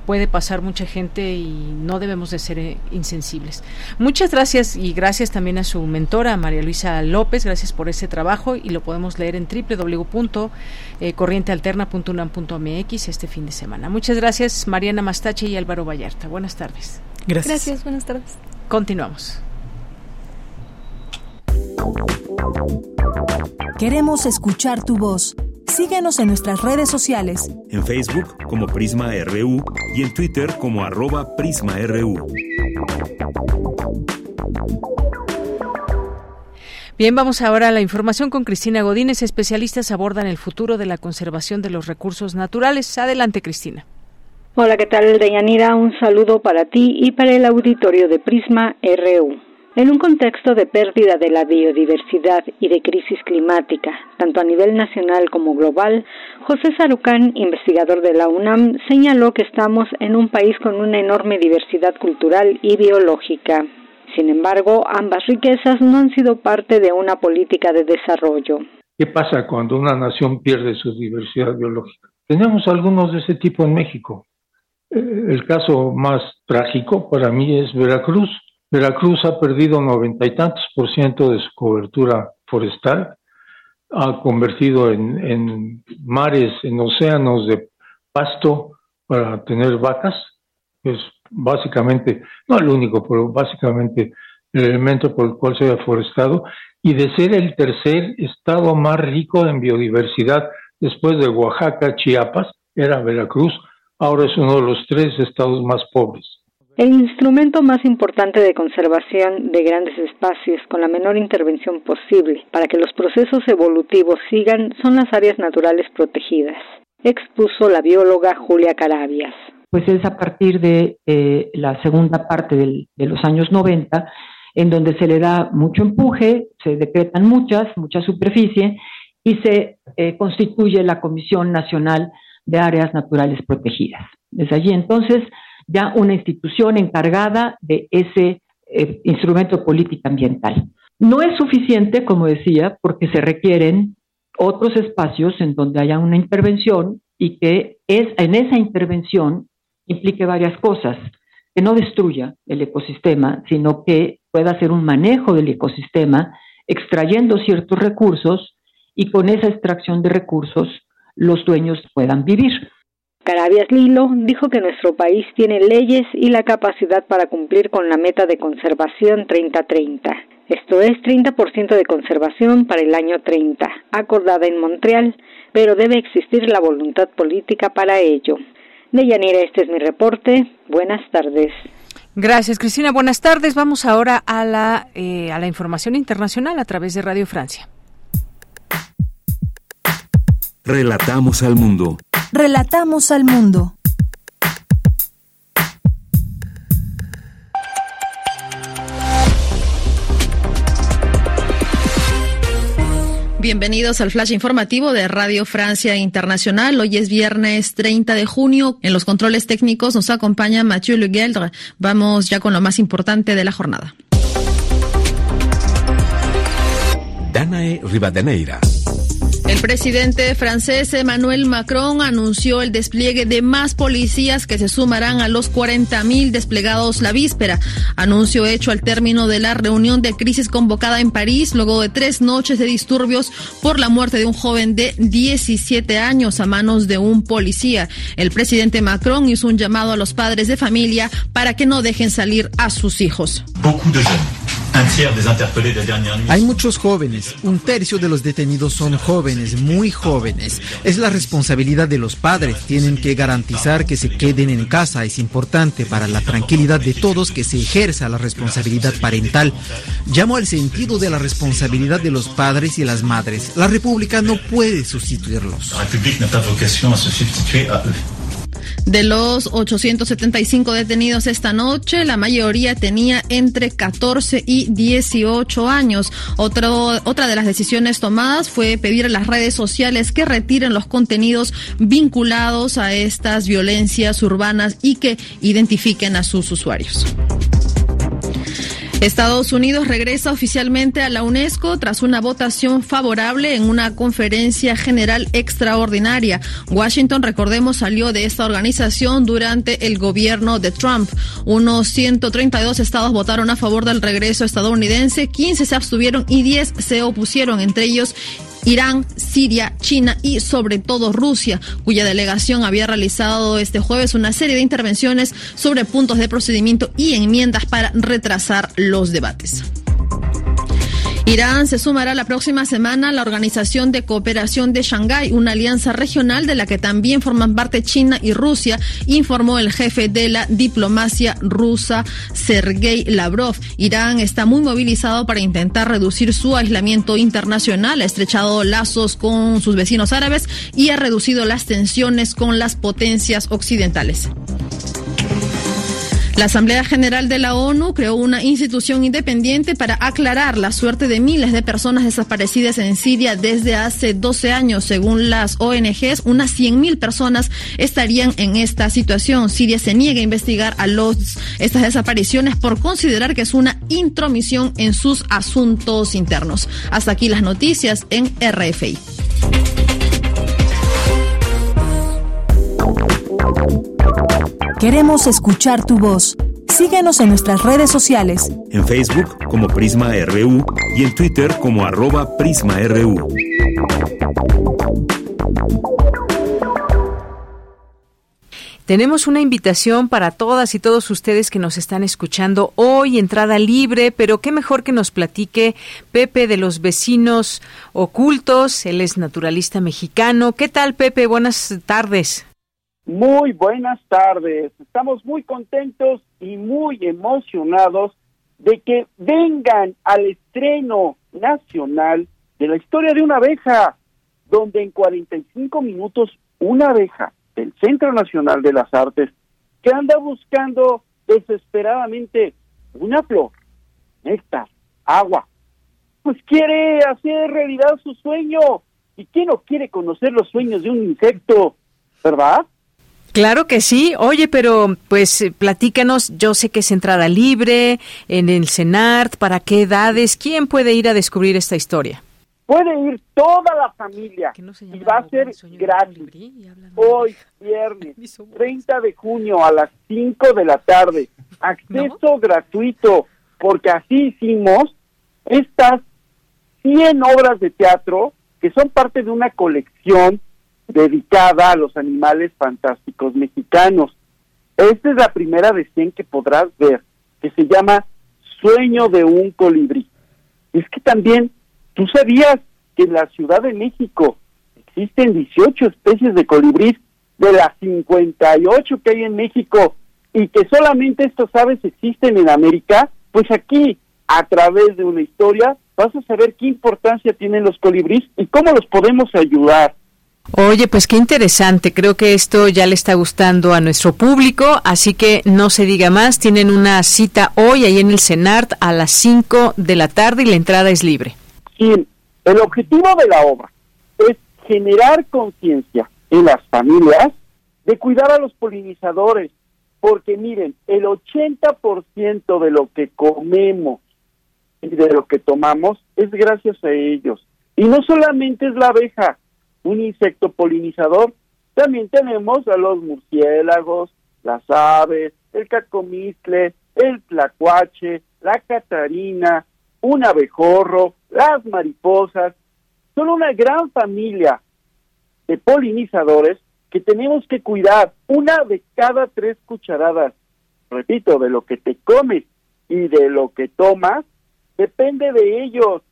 puede pasar mucha gente y no debemos de ser eh, insensibles. Muchas gracias y gracias también a su mentora María Luisa López, gracias por ese trabajo y lo podemos leer en www.corrientealterna.unam.mx este fin de semana. Muchas gracias Mariana Mastache y Álvaro Vallarta. Buenas tardes. Gracias. Gracias, buenas tardes. Continuamos. Queremos escuchar tu voz. Síguenos en nuestras redes sociales. En Facebook como Prisma RU y en Twitter como arroba PrismaRU. Bien, vamos ahora a la información con Cristina Godínez. Especialistas abordan el futuro de la conservación de los recursos naturales. Adelante, Cristina. Hola, ¿qué tal, Deyanira? Un saludo para ti y para el auditorio de Prisma RU. En un contexto de pérdida de la biodiversidad y de crisis climática, tanto a nivel nacional como global, José Sarucán, investigador de la UNAM, señaló que estamos en un país con una enorme diversidad cultural y biológica. Sin embargo, ambas riquezas no han sido parte de una política de desarrollo. ¿Qué pasa cuando una nación pierde su diversidad biológica? Tenemos algunos de ese tipo en México. Eh, el caso más trágico para mí es Veracruz Veracruz ha perdido noventa y tantos por ciento de su cobertura forestal, ha convertido en, mares, en océanos de pasto para tener vacas, es básicamente, no el único, pero básicamente el elemento por el cual se ha forestado, y de ser el tercer estado más rico en biodiversidad después de Oaxaca, Chiapas, era Veracruz, ahora es uno de los tres estados más pobres. El instrumento más importante de conservación de grandes espacios con la menor intervención posible para que los procesos evolutivos sigan son las áreas naturales protegidas, expuso la bióloga Julia Carabias. Pues es a partir de eh, la segunda parte de los años 90 en donde se le da mucho empuje, se decretan muchas, mucha superficie y se eh, constituye la Comisión Nacional de Áreas Naturales Protegidas. Desde allí entonces ya una institución encargada de ese eh, instrumento política ambiental. No es suficiente, como decía, porque se requieren otros espacios en donde haya una intervención y que es en esa intervención implique varias cosas, que no destruya el ecosistema, sino que pueda hacer un manejo del ecosistema, extrayendo ciertos recursos y con esa extracción de recursos los dueños puedan vivir. Carabias Lilo dijo que nuestro país tiene leyes y la capacidad para cumplir con la meta de conservación 3030. Esto es 30% de conservación para el año 30, acordada en Montreal, pero debe existir la voluntad política para ello. Deyanira, este es mi reporte. Buenas tardes. Gracias, Cristina. Buenas tardes. Vamos ahora a la, eh, a la información internacional a través de Radio Francia. Relatamos al mundo. Relatamos al mundo. Bienvenidos al flash informativo de Radio Francia Internacional. Hoy es viernes 30 de junio. En los controles técnicos nos acompaña Mathieu Legueldre. Vamos ya con lo más importante de la jornada. Danae Rivadeneira. El presidente francés Emmanuel Macron anunció el despliegue de más policías que se sumarán a los 40.000 desplegados la víspera. Anuncio hecho al término de la reunión de crisis convocada en París luego de tres noches de disturbios por la muerte de un joven de 17 años a manos de un policía. El presidente Macron hizo un llamado a los padres de familia para que no dejen salir a sus hijos. Hay muchos jóvenes, un tercio de los detenidos son jóvenes, muy jóvenes. Es la responsabilidad de los padres, tienen que garantizar que se queden en casa. Es importante para la tranquilidad de todos que se ejerza la responsabilidad parental. Llamo al sentido de la responsabilidad de los padres y las madres. La República no puede sustituirlos. De los 875 detenidos esta noche, la mayoría tenía entre 14 y 18 años. Otra de las decisiones tomadas fue pedir a las redes sociales que retiren los contenidos vinculados a estas violencias urbanas y que identifiquen a sus usuarios. Estados Unidos regresa oficialmente a la UNESCO tras una votación favorable en una conferencia general extraordinaria. Washington, recordemos, salió de esta organización durante el gobierno de Trump. Unos 132 estados votaron a favor del regreso estadounidense, 15 se abstuvieron y 10 se opusieron, entre ellos Irán, Siria, China y sobre todo Rusia, cuya delegación había realizado este jueves una serie de intervenciones sobre puntos de procedimiento y enmiendas para retrasar los debates. Irán se sumará la próxima semana a la Organización de Cooperación de Shanghái, una alianza regional de la que también forman parte China y Rusia, informó el jefe de la diplomacia rusa, Sergei Lavrov. Irán está muy movilizado para intentar reducir su aislamiento internacional, ha estrechado lazos con sus vecinos árabes y ha reducido las tensiones con las potencias occidentales. La Asamblea General de la ONU creó una institución independiente para aclarar la suerte de miles de personas desaparecidas en Siria desde hace 12 años. Según las ONGs, unas 100.000 personas estarían en esta situación. Siria se niega a investigar a los, estas desapariciones por considerar que es una intromisión en sus asuntos internos. Hasta aquí las noticias en RFI. Queremos escuchar tu voz. Síguenos en nuestras redes sociales. En Facebook como Prisma RU y en Twitter como arroba PrismaRU. Tenemos una invitación para todas y todos ustedes que nos están escuchando hoy, entrada libre, pero qué mejor que nos platique Pepe de los vecinos ocultos, él es naturalista mexicano. ¿Qué tal Pepe? Buenas tardes. Muy buenas tardes. Estamos muy contentos y muy emocionados de que vengan al estreno nacional de la historia de una abeja, donde en 45 minutos una abeja del Centro Nacional de las Artes que anda buscando desesperadamente una flor, néctar, agua, pues quiere hacer realidad su sueño. ¿Y quién no quiere conocer los sueños de un insecto, verdad? Claro que sí. Oye, pero pues eh, platícanos, yo sé que es entrada libre en el CENART, ¿para qué edades? ¿Quién puede ir a descubrir esta historia? Puede ir toda la familia y va a ser gratis. Hoy, viernes 30 de junio a las 5 de la tarde. Acceso gratuito, porque así hicimos estas 100 obras de teatro que son parte de una colección dedicada a los animales fantásticos mexicanos. Esta es la primera de 100 que podrás ver, que se llama Sueño de un colibrí. Es que también, ¿tú sabías que en la Ciudad de México existen 18 especies de colibrí de las 58 que hay en México y que solamente estas aves existen en América? Pues aquí, a través de una historia, vas a saber qué importancia tienen los colibríes y cómo los podemos ayudar. Oye, pues qué interesante. Creo que esto ya le está gustando a nuestro público, así que no se diga más. Tienen una cita hoy ahí en el CENART a las 5 de la tarde y la entrada es libre. Sí, el objetivo de la obra es generar conciencia en las familias de cuidar a los polinizadores, porque miren, el 80% de lo que comemos y de lo que tomamos es gracias a ellos. Y no solamente es la abeja, un insecto polinizador. También tenemos a los murciélagos, las aves, el cacomistle, el tlacuache, la catarina, un abejorro, las mariposas. Son una gran familia de polinizadores que tenemos que cuidar. Una de cada tres cucharadas, repito, de lo que te comes y de lo que tomas, depende de ellos.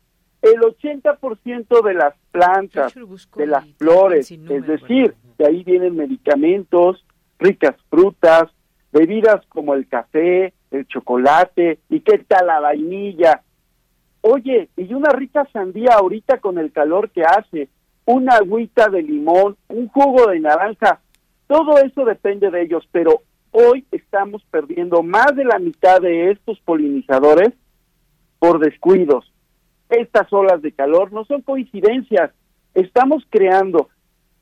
El 80% de las plantas, de las flores, es decir, de ahí vienen medicamentos, ricas frutas, bebidas como el café, el chocolate y qué tal la vainilla. Oye, y una rica sandía ahorita con el calor que hace, una agüita de limón, un jugo de naranja, todo eso depende de ellos, pero hoy estamos perdiendo más de la mitad de estos polinizadores por descuidos. Estas olas de calor no son coincidencias, estamos creando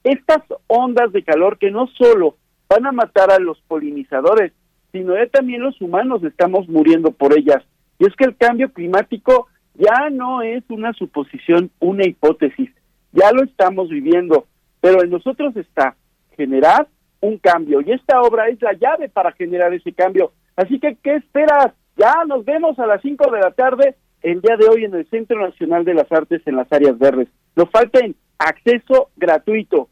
estas ondas de calor que no solo van a matar a los polinizadores, sino que también los humanos estamos muriendo por ellas. Y es que el cambio climático ya no es una suposición, una hipótesis, ya lo estamos viviendo, pero en nosotros está generar un cambio y esta obra es la llave para generar ese cambio. Así que, ¿qué esperas? Ya nos vemos a las 5 de la tarde el día de hoy en el Centro Nacional de las Artes en las áreas verdes. Nos falten acceso gratuito.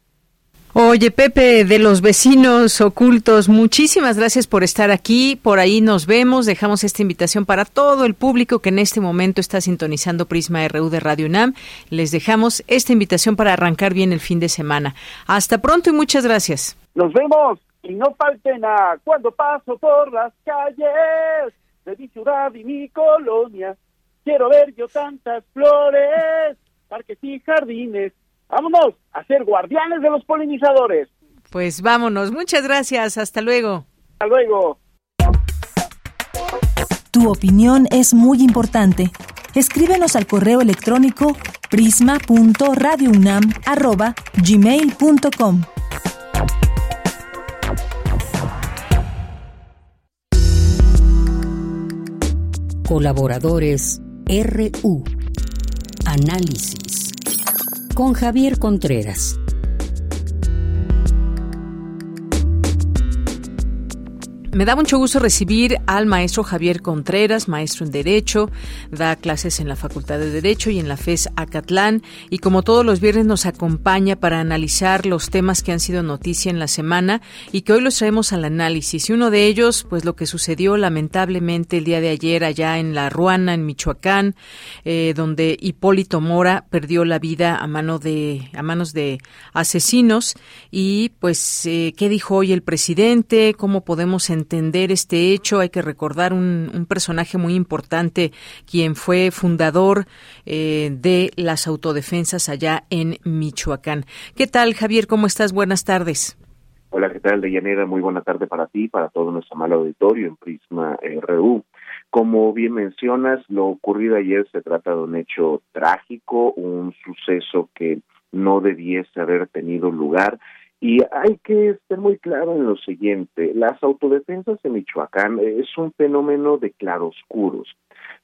Oye, Pepe, de los vecinos ocultos, muchísimas gracias por estar aquí. Por ahí nos vemos. Dejamos esta invitación para todo el público que en este momento está sintonizando Prisma RU de Radio UNAM. Les dejamos esta invitación para arrancar bien el fin de semana. Hasta pronto y muchas gracias. Nos vemos y no falten a cuando paso por las calles de mi ciudad y mi colonia. Quiero ver yo tantas flores, parques y jardines Vámonos a ser guardianes de los polinizadores. Pues vámonos. Muchas gracias. Hasta luego. Hasta luego. Tu opinión es muy importante. Escríbenos al correo electrónico prisma.radiounam@gmail.com. Colaboradores RU. Análisis con Javier Contreras. Me da mucho gusto recibir al maestro Javier Contreras, maestro en Derecho, da clases en la Facultad de Derecho y en la FES Acatlán, y como todos los viernes nos acompaña para analizar los temas que han sido noticia en la semana y que hoy los traemos al análisis. Y uno de ellos, pues lo que sucedió lamentablemente el día de ayer allá en La Ruana, en Michoacán, eh, donde Hipólito Mora perdió la vida a, mano de, a manos de asesinos. Y pues, eh, ¿qué dijo hoy el presidente? ¿Cómo podemos entender entender este hecho. Hay que recordar un, personaje muy importante, quien fue fundador eh, de las autodefensas allá en Michoacán. ¿Qué tal, Javier? ¿Cómo estás? Buenas tardes. Hola, ¿qué tal, Deyanira? Muy buena tarde para ti, para todo nuestro mal auditorio en Prisma RU. Como bien mencionas, lo ocurrido ayer se trata de un hecho trágico, un suceso que no debiese haber tenido lugar y hay que estar muy claro en lo siguiente, las autodefensas de Michoacán es un fenómeno de claroscuros.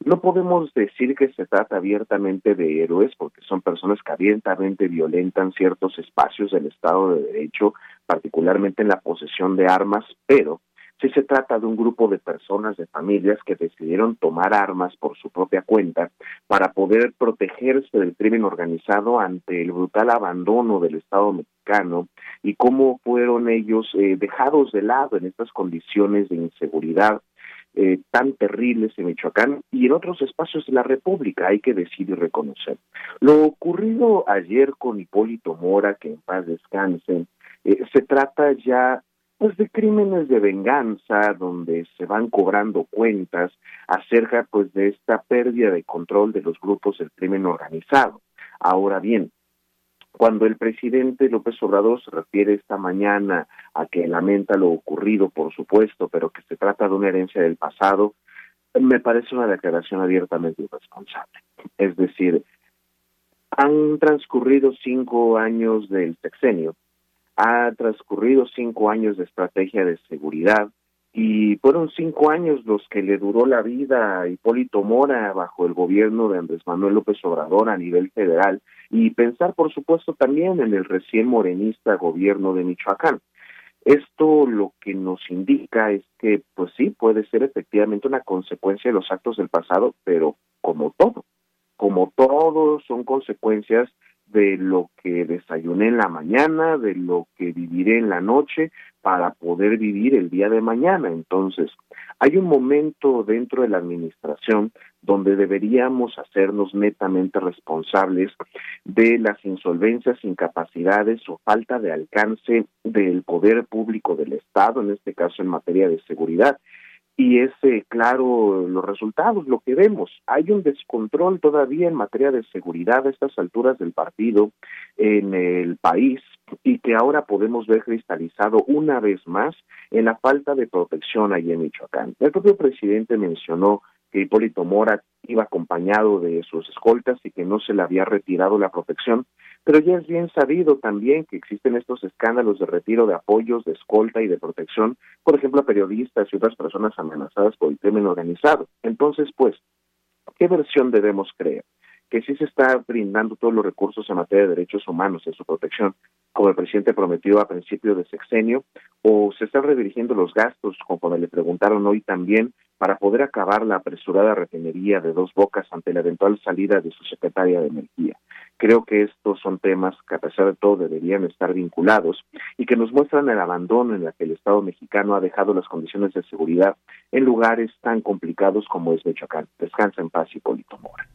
No podemos decir que se trata abiertamente de héroes porque son personas que abiertamente violentan ciertos espacios del Estado de Derecho, particularmente en la posesión de armas, pero si se trata de un grupo de personas, de familias que decidieron tomar armas por su propia cuenta para poder protegerse del crimen organizado ante el brutal abandono del Estado mexicano y cómo fueron ellos eh, dejados de lado en estas condiciones de inseguridad eh, tan terribles en Michoacán y en otros espacios de la República, hay que decir y reconocer. Lo ocurrido ayer con Hipólito Mora, que en paz descanse, eh, se trata ya pues de crímenes de venganza donde se van cobrando cuentas acerca pues de esta pérdida de control de los grupos del crimen organizado. Ahora bien, cuando el presidente López Obrador se refiere esta mañana a que lamenta lo ocurrido, por supuesto, pero que se trata de una herencia del pasado, me parece una declaración abiertamente irresponsable. Es decir, han transcurrido cinco años del sexenio ha transcurrido cinco años de estrategia de seguridad y fueron cinco años los que le duró la vida a Hipólito Mora bajo el gobierno de Andrés Manuel López Obrador a nivel federal y pensar, por supuesto, también en el recién morenista gobierno de Michoacán. Esto lo que nos indica es que, pues sí, puede ser efectivamente una consecuencia de los actos del pasado, pero como todo, como todo son consecuencias de lo que desayuné en la mañana, de lo que viviré en la noche para poder vivir el día de mañana. Entonces, hay un momento dentro de la administración donde deberíamos hacernos netamente responsables de las insolvencias, incapacidades o falta de alcance del poder público del Estado, en este caso en materia de seguridad y es eh, claro los resultados, lo que vemos. Hay un descontrol todavía en materia de seguridad a estas alturas del partido en el país y que ahora podemos ver cristalizado una vez más en la falta de protección ahí en Michoacán. El propio presidente mencionó que Hipólito Mora iba acompañado de sus escoltas y que no se le había retirado la protección, pero ya es bien sabido también que existen estos escándalos de retiro de apoyos, de escolta y de protección, por ejemplo, a periodistas y otras personas amenazadas por el crimen organizado. Entonces, pues, ¿qué versión debemos creer? Que sí se está brindando todos los recursos en materia de derechos humanos en su protección, como el presidente prometió a principio de sexenio, o se están redirigiendo los gastos, como le preguntaron hoy también, para poder acabar la apresurada refinería de dos bocas ante la eventual salida de su secretaria de Energía. Creo que estos son temas que a pesar de todo deberían estar vinculados y que nos muestran el abandono en el que el Estado mexicano ha dejado las condiciones de seguridad en lugares tan complicados como es Michoacán. Descansa en paz, Hipólito Mora.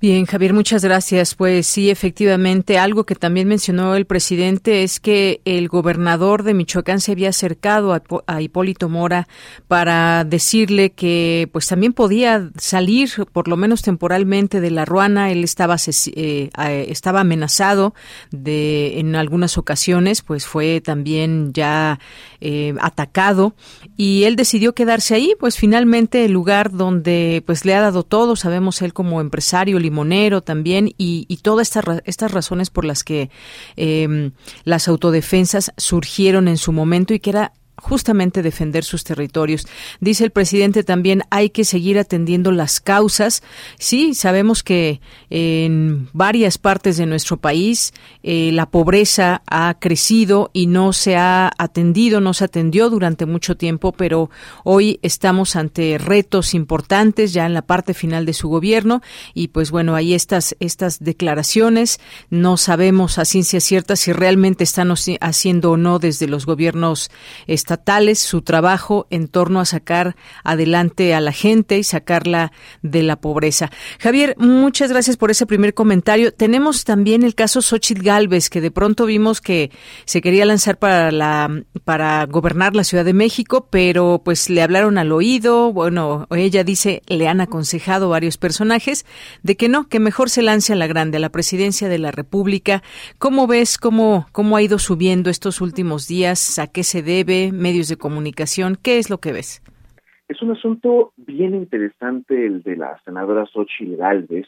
Bien, Javier, muchas gracias. Pues sí, efectivamente, algo que también mencionó el presidente es que el gobernador de Michoacán se había acercado a, Hipólito Mora para decirle que pues también podía salir, por lo menos temporalmente, de la ruana. Él estaba, eh, estaba amenazado de, en algunas ocasiones, pues fue también ya eh, atacado y él decidió quedarse ahí, pues finalmente el lugar donde pues le ha dado todo, sabemos él como empresario, limonero también y, todas estas, estas razones por las que em, las autodefensas surgieron en su momento y que era justamente defender sus territorios. Dice el presidente también hay que seguir atendiendo las causas. Sí, sabemos que en varias partes de nuestro país eh, la pobreza ha crecido y no se ha atendido, no se atendió durante mucho tiempo, pero hoy estamos ante retos importantes ya en la parte final de su gobierno y pues bueno, hay estas, estas declaraciones. No sabemos a ciencia cierta si realmente están haciendo o no desde los gobiernos su trabajo en torno a sacar adelante a la gente y sacarla de la pobreza. Javier, muchas gracias por ese primer comentario. Tenemos también el caso Xochitl Galvez, que de pronto vimos que se quería lanzar para la para gobernar la Ciudad de México, pero pues le hablaron al oído, bueno, ella dice, le han aconsejado varios personajes de que no, que mejor se lance a la grande, a la presidencia de la República. ¿Cómo ves cómo cómo ha ido subiendo estos últimos días? ¿A qué se debe? Medios de comunicación. ¿Qué es lo que ves? Es un asunto bien interesante el de la senadora Xochitl Galvez,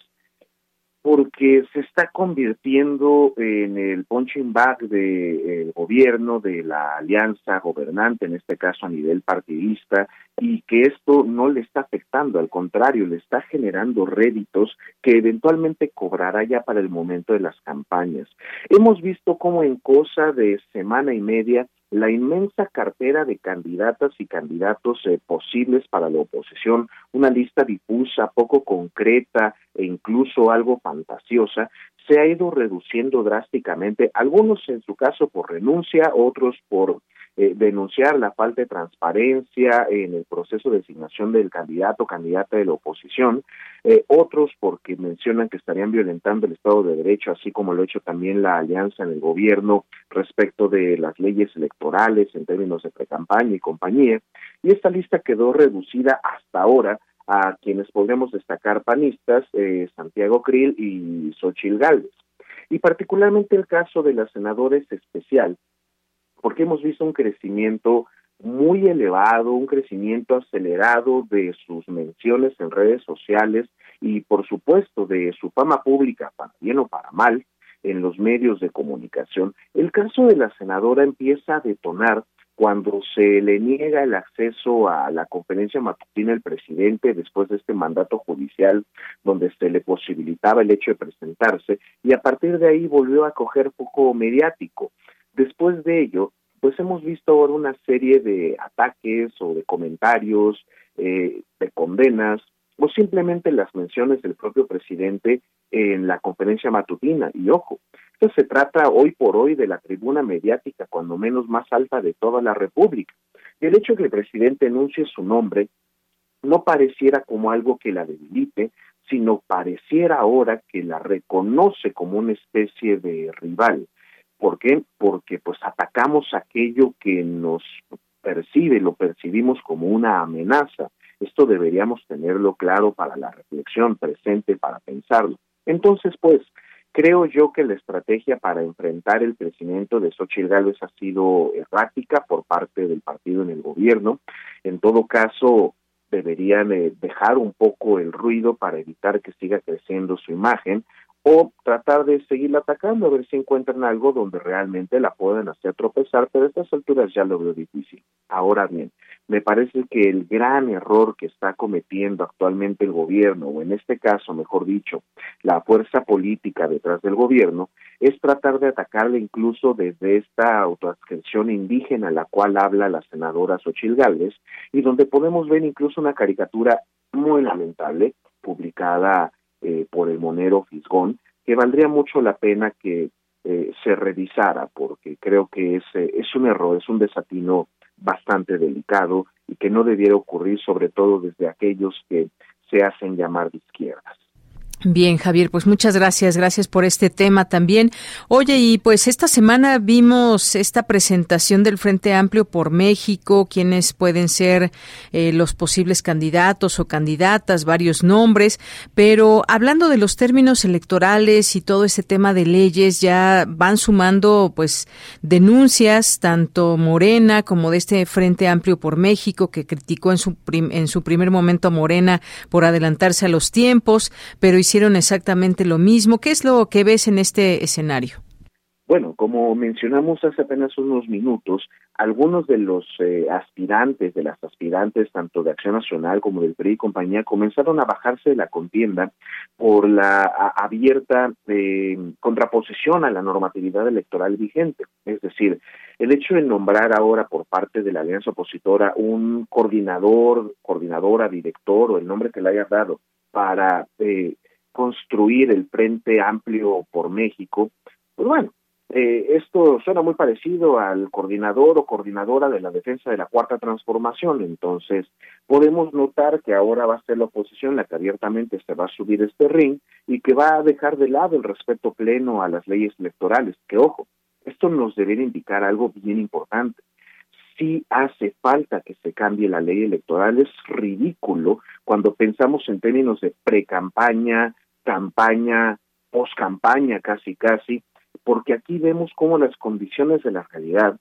porque se está convirtiendo en el punching bag del gobierno, de la alianza gobernante, en este caso a nivel partidista, y que esto no le está afectando, al contrario, le está generando réditos que eventualmente cobrará ya para el momento de las campañas. Hemos visto cómo en cosa de semana y media la inmensa cartera de candidatas y candidatos eh, posibles para la oposición, una lista difusa, poco concreta e incluso algo fantasiosa, se ha ido reduciendo drásticamente, algunos en su caso por renuncia, otros por eh, denunciar la falta de transparencia en el proceso de designación del candidato o candidata de la oposición, eh, otros porque mencionan que estarían violentando el Estado de Derecho, así como lo ha hecho también la alianza en el gobierno respecto de las leyes electorales en términos de precampaña y compañía, y esta lista quedó reducida hasta ahora a quienes podemos destacar panistas, eh, Santiago Krill y Xochil Gálvez. Y particularmente el caso de las senadores especial, porque hemos visto un crecimiento muy elevado, un crecimiento acelerado de sus menciones en redes sociales y por supuesto de su fama pública, para bien o para mal, en los medios de comunicación. El caso de la senadora empieza a detonar cuando se le niega el acceso a la conferencia matutina del presidente después de este mandato judicial donde se le posibilitaba el hecho de presentarse y a partir de ahí volvió a coger poco mediático. Después de ello, pues hemos visto ahora una serie de ataques o de comentarios, eh, de condenas, o simplemente las menciones del propio presidente en la conferencia matutina. Y ojo, esto se trata hoy por hoy de la tribuna mediática, cuando menos más alta de toda la República. Y el hecho de que el presidente enuncie su nombre no pareciera como algo que la debilite, sino pareciera ahora que la reconoce como una especie de rival. ¿Por qué? Porque pues atacamos aquello que nos percibe, lo percibimos como una amenaza. Esto deberíamos tenerlo claro para la reflexión presente, para pensarlo. Entonces, pues, creo yo que la estrategia para enfrentar el crecimiento de Xochitl Gálvez ha sido errática por parte del partido en el gobierno. En todo caso, deberían eh, dejar un poco el ruido para evitar que siga creciendo su imagen o tratar de seguirla atacando a ver si encuentran algo donde realmente la puedan hacer tropezar, pero a estas alturas ya lo veo difícil. Ahora bien, me parece que el gran error que está cometiendo actualmente el gobierno, o en este caso, mejor dicho, la fuerza política detrás del gobierno, es tratar de atacarle incluso desde esta autoadscripción indígena la cual habla la senadora Xochil Gálvez, y donde podemos ver incluso una caricatura muy lamentable publicada eh, por el monero Fisgón, que valdría mucho la pena que eh, se revisara, porque creo que es, eh, es un error, es un desatino bastante delicado y que no debiera ocurrir sobre todo desde aquellos que se hacen llamar de izquierdas. Bien, Javier, pues muchas gracias, gracias por este tema también. Oye, y pues esta semana vimos esta presentación del Frente Amplio por México, quienes pueden ser eh, los posibles candidatos o candidatas, varios nombres, pero hablando de los términos electorales y todo ese tema de leyes, ya van sumando pues denuncias, tanto Morena como de este Frente Amplio por México, que criticó en su, en su primer momento a Morena por adelantarse a los tiempos, pero hicieron exactamente lo mismo. ¿Qué es lo que ves en este escenario? Bueno, como mencionamos hace apenas unos minutos, algunos de los eh, aspirantes, de las aspirantes tanto de Acción Nacional como del PRI y compañía, comenzaron a bajarse de la contienda por la abierta eh, contraposición a la normatividad electoral vigente. Es decir, el hecho de nombrar ahora por parte de la alianza opositora un coordinador, coordinadora, director o el nombre que le haya dado para eh, construir el Frente Amplio por México, pues bueno, eh, esto suena muy parecido al coordinador o coordinadora de la defensa de la cuarta transformación, entonces podemos notar que ahora va a ser la oposición la que abiertamente se va a subir este ring y que va a dejar de lado el respeto pleno a las leyes electorales, que ojo, esto nos debería indicar algo bien importante. Si hace falta que se cambie la ley electoral, es ridículo cuando pensamos en términos de pre-campaña, campaña, post-campaña casi casi, porque aquí vemos cómo las condiciones de la realidad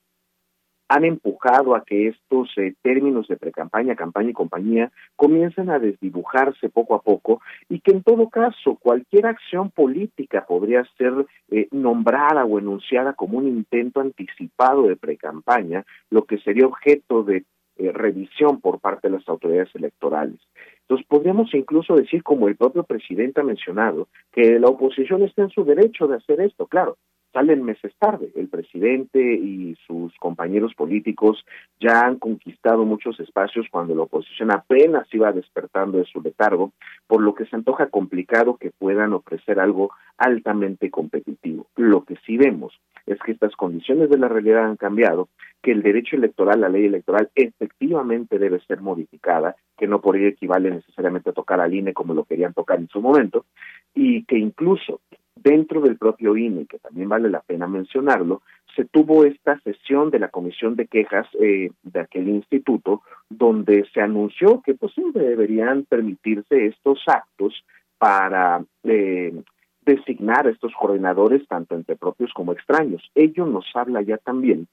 han empujado a que estos eh, términos de precampaña, campaña y compañía comiencen a desdibujarse poco a poco y que en todo caso cualquier acción política podría ser eh, nombrada o enunciada como un intento anticipado de precampaña, lo que sería objeto de eh, revisión por parte de las autoridades electorales. Entonces, podríamos incluso decir, como el propio presidente ha mencionado, que la oposición está en su derecho de hacer esto. Claro, salen meses tarde. El presidente y sus compañeros políticos ya han conquistado muchos espacios cuando la oposición apenas iba despertando de su letargo, por lo que se antoja complicado que puedan ofrecer algo altamente competitivo. Lo que sí vemos es que estas condiciones de la realidad han cambiado, que el derecho electoral, la ley electoral, efectivamente debe ser modificada, que no por ello equivale necesariamente a tocar al INE como lo querían tocar en su momento, y que incluso dentro del propio INE, que también vale la pena mencionarlo, se tuvo esta sesión de la comisión de quejas eh, de aquel instituto, donde se anunció que pues deberían permitirse estos actos para eh, designar a estos coordinadores tanto entre propios como extraños. Ello nos habla ya también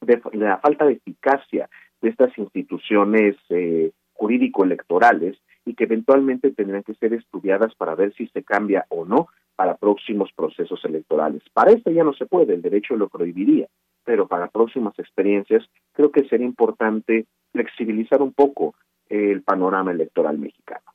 de, la falta de eficacia de estas instituciones eh, jurídico-electorales y que eventualmente tendrán que ser estudiadas para ver si se cambia o no para próximos procesos electorales. Para esto ya no se puede, el derecho lo prohibiría, pero para próximas experiencias creo que sería importante flexibilizar un poco el panorama electoral mexicano.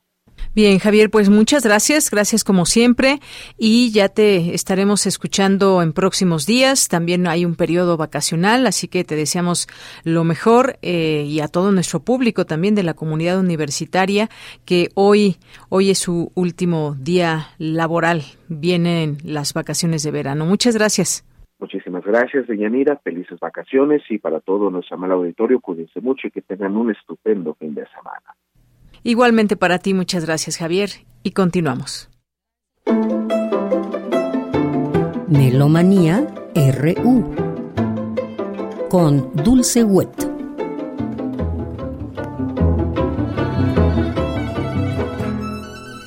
Bien, Javier, pues muchas gracias, gracias como siempre y ya te estaremos escuchando en próximos días. También hay un periodo vacacional, así que te deseamos lo mejor eh, y a todo nuestro público también de la comunidad universitaria que hoy hoy es su último día laboral. Vienen las vacaciones de verano. Muchas gracias. Muchísimas gracias, Deyanira. Felices vacaciones y para todo nuestro mal auditorio, cuídense mucho y que tengan un estupendo fin de semana. Igualmente para ti, muchas gracias Javier y continuamos. Melomanía RU con Dulce Wet.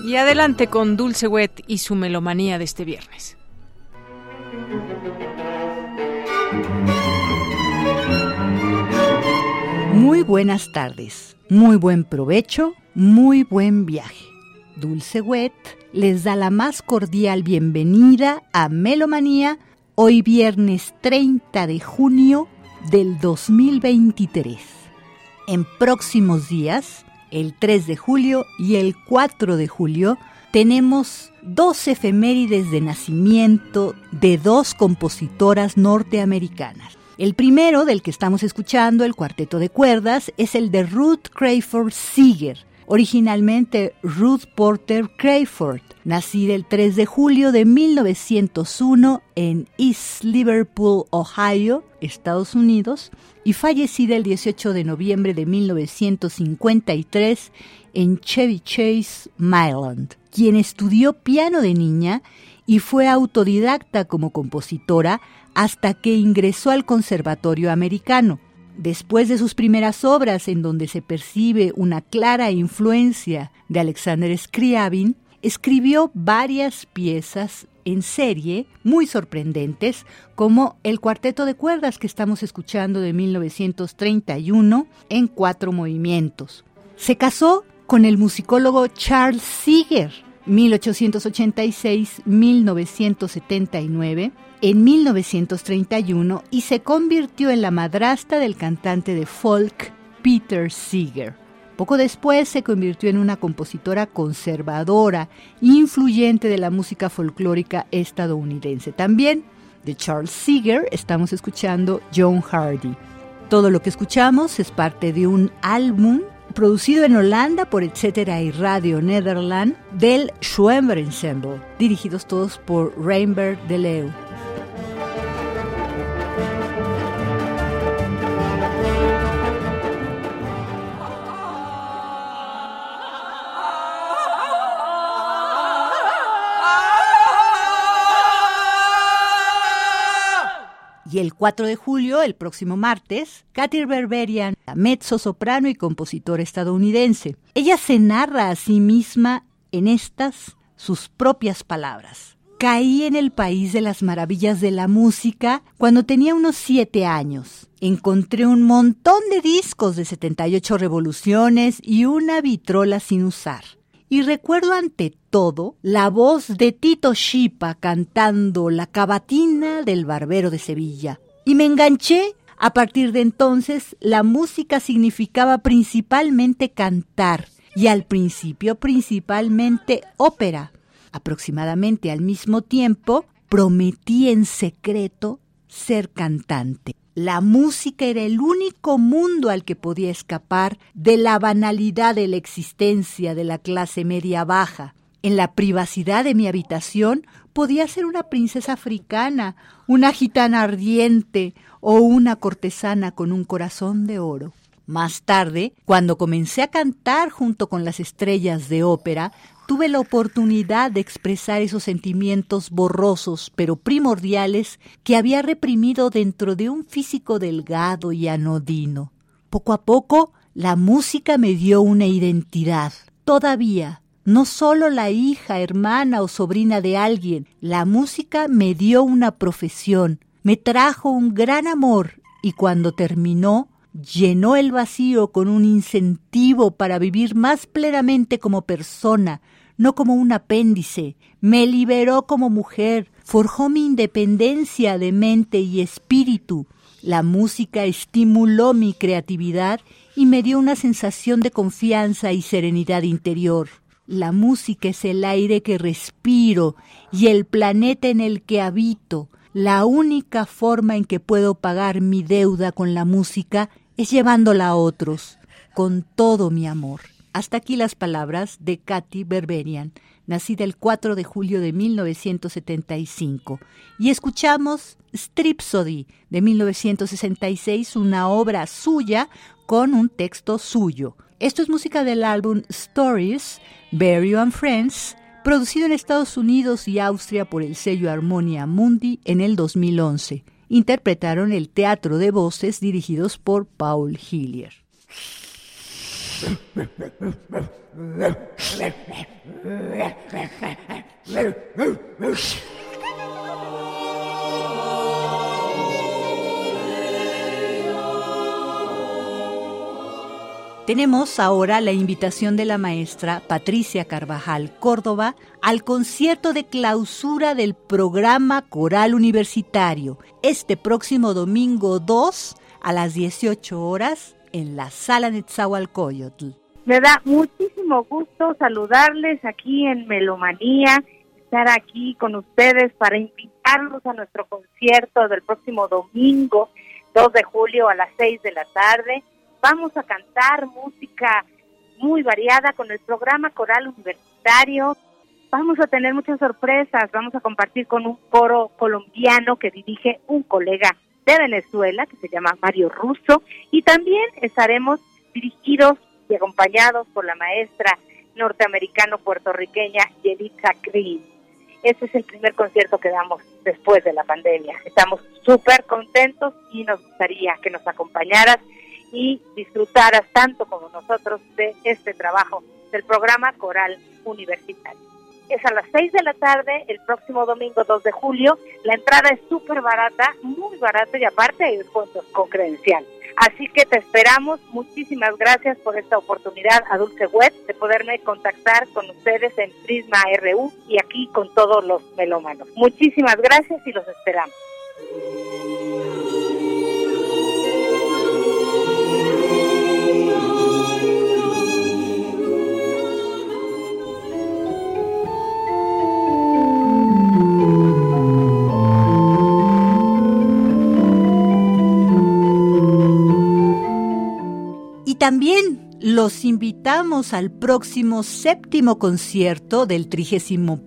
Y adelante con Dulce Wet y su melomanía de este viernes. Muy buenas tardes, muy buen provecho muy buen viaje. Dulce Wet les da la más cordial bienvenida a Melomanía hoy viernes 30 de junio del 2023. En próximos días, el 3 de julio y el 4 de julio, tenemos dos efemérides de nacimiento de dos compositoras norteamericanas. El primero del que estamos escuchando, el cuarteto de cuerdas, es el de Ruth Crayford Seeger, originalmente Ruth Porter Crayford, nacida el 3 de julio de 1901 en East Liverpool, Ohio, Estados Unidos, y fallecida el 18 de noviembre de 1953 en Chevy Chase, Maryland, quien estudió piano de niña y fue autodidacta como compositora hasta que ingresó al Conservatorio Americano. Después de sus primeras obras en donde se percibe una clara influencia de Alexander Scriabin, escribió varias piezas en serie muy sorprendentes, como el cuarteto de cuerdas que estamos escuchando de 1931 en cuatro movimientos. Se casó con el musicólogo Charles Seeger, 1886-1979, en 1931 y se convirtió en la madrastra del cantante de folk Peter Seeger. Poco después se convirtió en una compositora conservadora, influyente de la música folclórica estadounidense. También de Charles Seeger estamos escuchando John Hardy. Todo lo que escuchamos es parte de un álbum producido en Holanda por Etcétera y Radio Nederland del Schwember Ensemble, dirigidos todos por Reinberg de Leeuw. Y el 4 de julio, el próximo martes, Katy Berberian, mezzo soprano y compositora estadounidense. Ella se narra a sí misma en estas sus propias palabras. Caí en el país de las maravillas de la música cuando tenía unos siete años. Encontré un montón de discos de 78 revoluciones y una vitrola sin usar. Y recuerdo ante todo la voz de Tito Chipa cantando la cavatina del barbero de Sevilla. Y me enganché. A partir de entonces, la música significaba principalmente cantar y al principio principalmente ópera. Aproximadamente al mismo tiempo, prometí en secreto ser cantante. La música era el único mundo al que podía escapar de la banalidad de la existencia de la clase media baja. En la privacidad de mi habitación podía ser una princesa africana, una gitana ardiente o una cortesana con un corazón de oro. Más tarde, cuando comencé a cantar junto con las estrellas de ópera, tuve la oportunidad de expresar esos sentimientos borrosos pero primordiales que había reprimido dentro de un físico delgado y anodino. Poco a poco, la música me dio una identidad. Todavía, no solo la hija, hermana o sobrina de alguien, la música me dio una profesión, me trajo un gran amor y cuando terminó, llenó el vacío con un incentivo para vivir más plenamente como persona, no como un apéndice, me liberó como mujer, forjó mi independencia de mente y espíritu. La música estimuló mi creatividad y me dio una sensación de confianza y serenidad interior. La música es el aire que respiro y el planeta en el que habito. La única forma en que puedo pagar mi deuda con la música es llevándola a otros, con todo mi amor. Hasta aquí las palabras de Katy Berberian, nacida el 4 de julio de 1975. Y escuchamos Stripsody de 1966, una obra suya con un texto suyo. Esto es música del álbum Stories, Barry and Friends, producido en Estados Unidos y Austria por el sello Harmonia Mundi en el 2011. Interpretaron el teatro de voces dirigidos por Paul Hillier. Tenemos ahora la invitación de la maestra Patricia Carvajal Córdoba al concierto de clausura del programa coral universitario este próximo domingo 2 a las 18 horas en la sala Netzahualcoyotl. Me da muchísimo gusto saludarles aquí en Melomanía, estar aquí con ustedes para invitarlos a nuestro concierto del próximo domingo 2 de julio a las 6 de la tarde Vamos a cantar música muy variada con el programa coral universitario. Vamos a tener muchas sorpresas. Vamos a compartir con un coro colombiano que dirige un colega de Venezuela que se llama Mario Russo y también estaremos dirigidos y acompañados por la maestra norteamericano-puertorriqueña Yelitza Green. Este es el primer concierto que damos después de la pandemia. Estamos súper contentos y nos gustaría que nos acompañaras y disfrutaras tanto como nosotros de este trabajo del programa Coral Universitario. Es a las 6 de la tarde, el próximo domingo 2 de julio. La entrada es súper barata, muy barata y aparte hay descuentos con credencial. Así que te esperamos. Muchísimas gracias por esta oportunidad a Dulce Web de poderme contactar con ustedes en Prisma RU y aquí con todos los melómanos. Muchísimas gracias y los esperamos. También los invitamos al próximo séptimo concierto del 31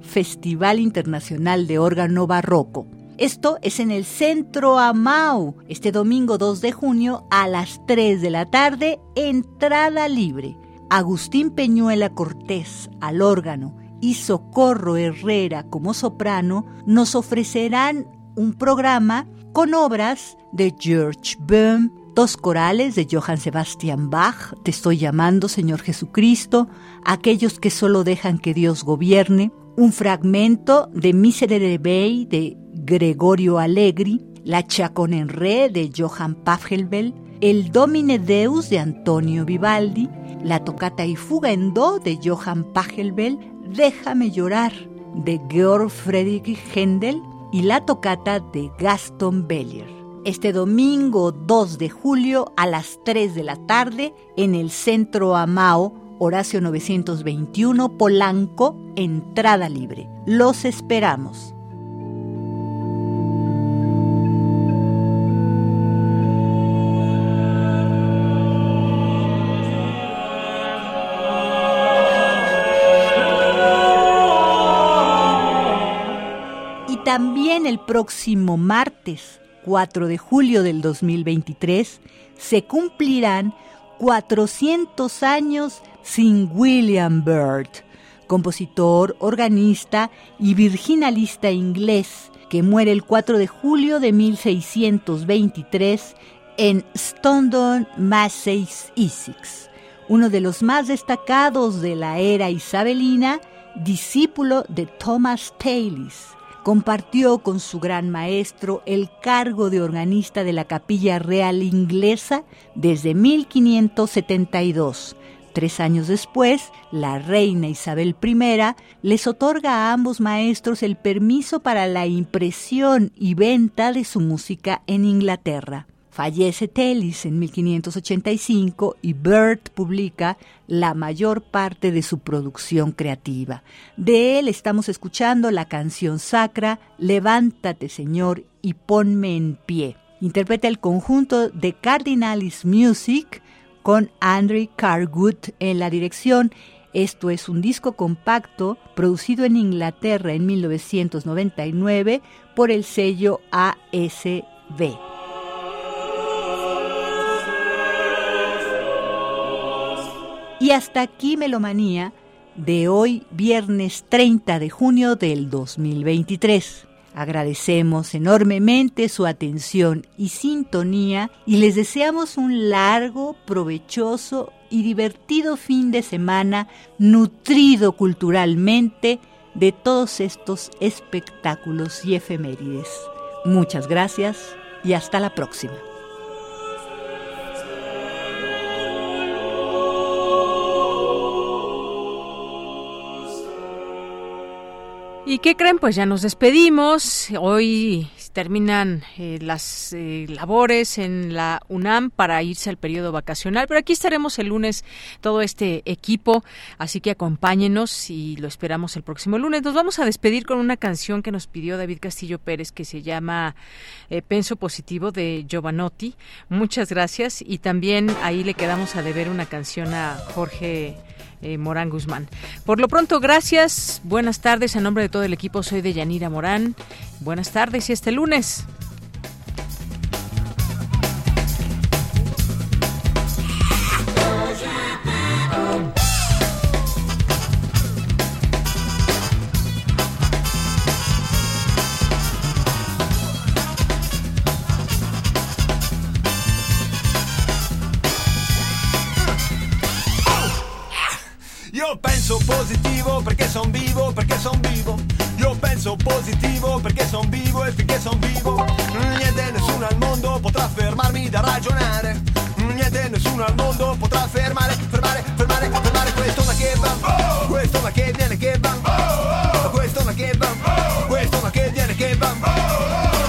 Festival Internacional de Órgano Barroco. Esto es en el Centro Amau, este domingo 2 de junio a las 3 de la tarde, entrada libre. Agustín Peñuela Cortés al órgano y Socorro Herrera como soprano nos ofrecerán un programa con obras de George Böhm, Dos corales de Johann Sebastian Bach, Te estoy llamando, Señor Jesucristo, aquellos que solo dejan que Dios gobierne, un fragmento de Miserere Bay de Gregorio Allegri, La Chacon en Re de Johann Pachelbel, El Domine Deus de Antonio Vivaldi, La Tocata y Fuga en Do de Johann Pachelbel, Déjame llorar de Georg Friedrich Händel y la tocata de Gaston Bellier este domingo 2 de julio a las 3 de la tarde en el Centro Amao, Horacio 921, Polanco, entrada libre. Los esperamos. Y también el próximo martes 4 de julio del 2023 se cumplirán 400 años sin William Byrd, compositor, organista y virginalista inglés que muere el 4 de julio de 1623 en Stondon, Massachusetts, uno de los más destacados de la era isabelina, discípulo de Thomas Tallis compartió con su gran maestro el cargo de organista de la Capilla Real Inglesa desde 1572. Tres años después, la reina Isabel I les otorga a ambos maestros el permiso para la impresión y venta de su música en Inglaterra. Fallece Telis en 1585 y Bird publica la mayor parte de su producción creativa. De él estamos escuchando la canción sacra Levántate Señor y ponme en pie. Interpreta el conjunto de Cardinalis Music con Andrew Cargood en la dirección. Esto es un disco compacto producido en Inglaterra en 1999 por el sello ASB. Y hasta aquí Melomanía de hoy, viernes 30 de junio del 2023. Agradecemos enormemente su atención y sintonía y les deseamos un largo, provechoso y divertido fin de semana nutrido culturalmente de todos estos espectáculos y efemérides. Muchas gracias y hasta la próxima. ¿Y qué creen? Pues ya nos despedimos. Hoy terminan eh, las eh, labores en la UNAM para irse al periodo vacacional, pero aquí estaremos el lunes todo este equipo, así que acompáñenos y lo esperamos el próximo lunes. Nos vamos a despedir con una canción que nos pidió David Castillo Pérez que se llama eh, Penso Positivo de Giovanotti. Muchas gracias y también ahí le quedamos a deber una canción a Jorge eh, Morán Guzmán. Por lo pronto, gracias. Buenas tardes. En nombre de todo el equipo, soy de Yanira Morán. Buenas tardes y este lunes. Penso positivo perché son vivo e finché son vivo. Niente nessuno al mondo potrà fermarmi da ragionare. Niente nessuno al mondo potrà fermare, fermare, fermare, fermare questo ma che va. Questo ma che viene che va. Questo ma che va. Questo ma che viene che va.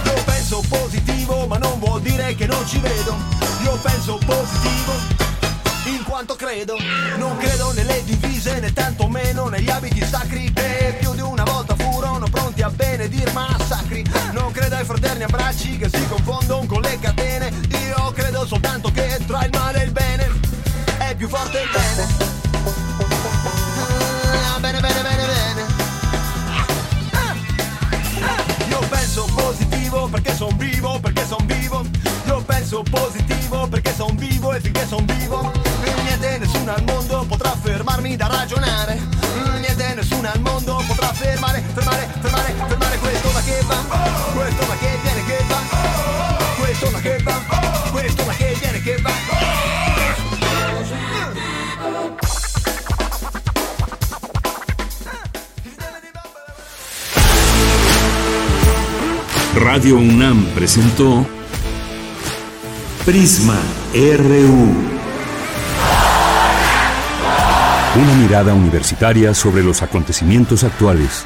Io penso positivo ma non vuol dire che non ci vedo. Io penso positivo in quanto credo. Non credo nelle divise né tantomeno negli abiti sacri che più di una volta a benedir massacri. Non credo ai fraterni abbracci che si confondono con le catene. Io credo soltanto che tra il male e il bene è più forte il bene. Ah, bene, bene, bene, bene. Io penso positivo perché son vivo, perché son vivo. Io penso positivo perché son vivo e finché son vivo Niente nessuno al mondo potrà fermarmi da ragionare Niente nessuno al mondo potrà fermare, fermare, fermare Radio UNAM presentó Prisma RU. Una mirada universitaria sobre los acontecimientos actuales.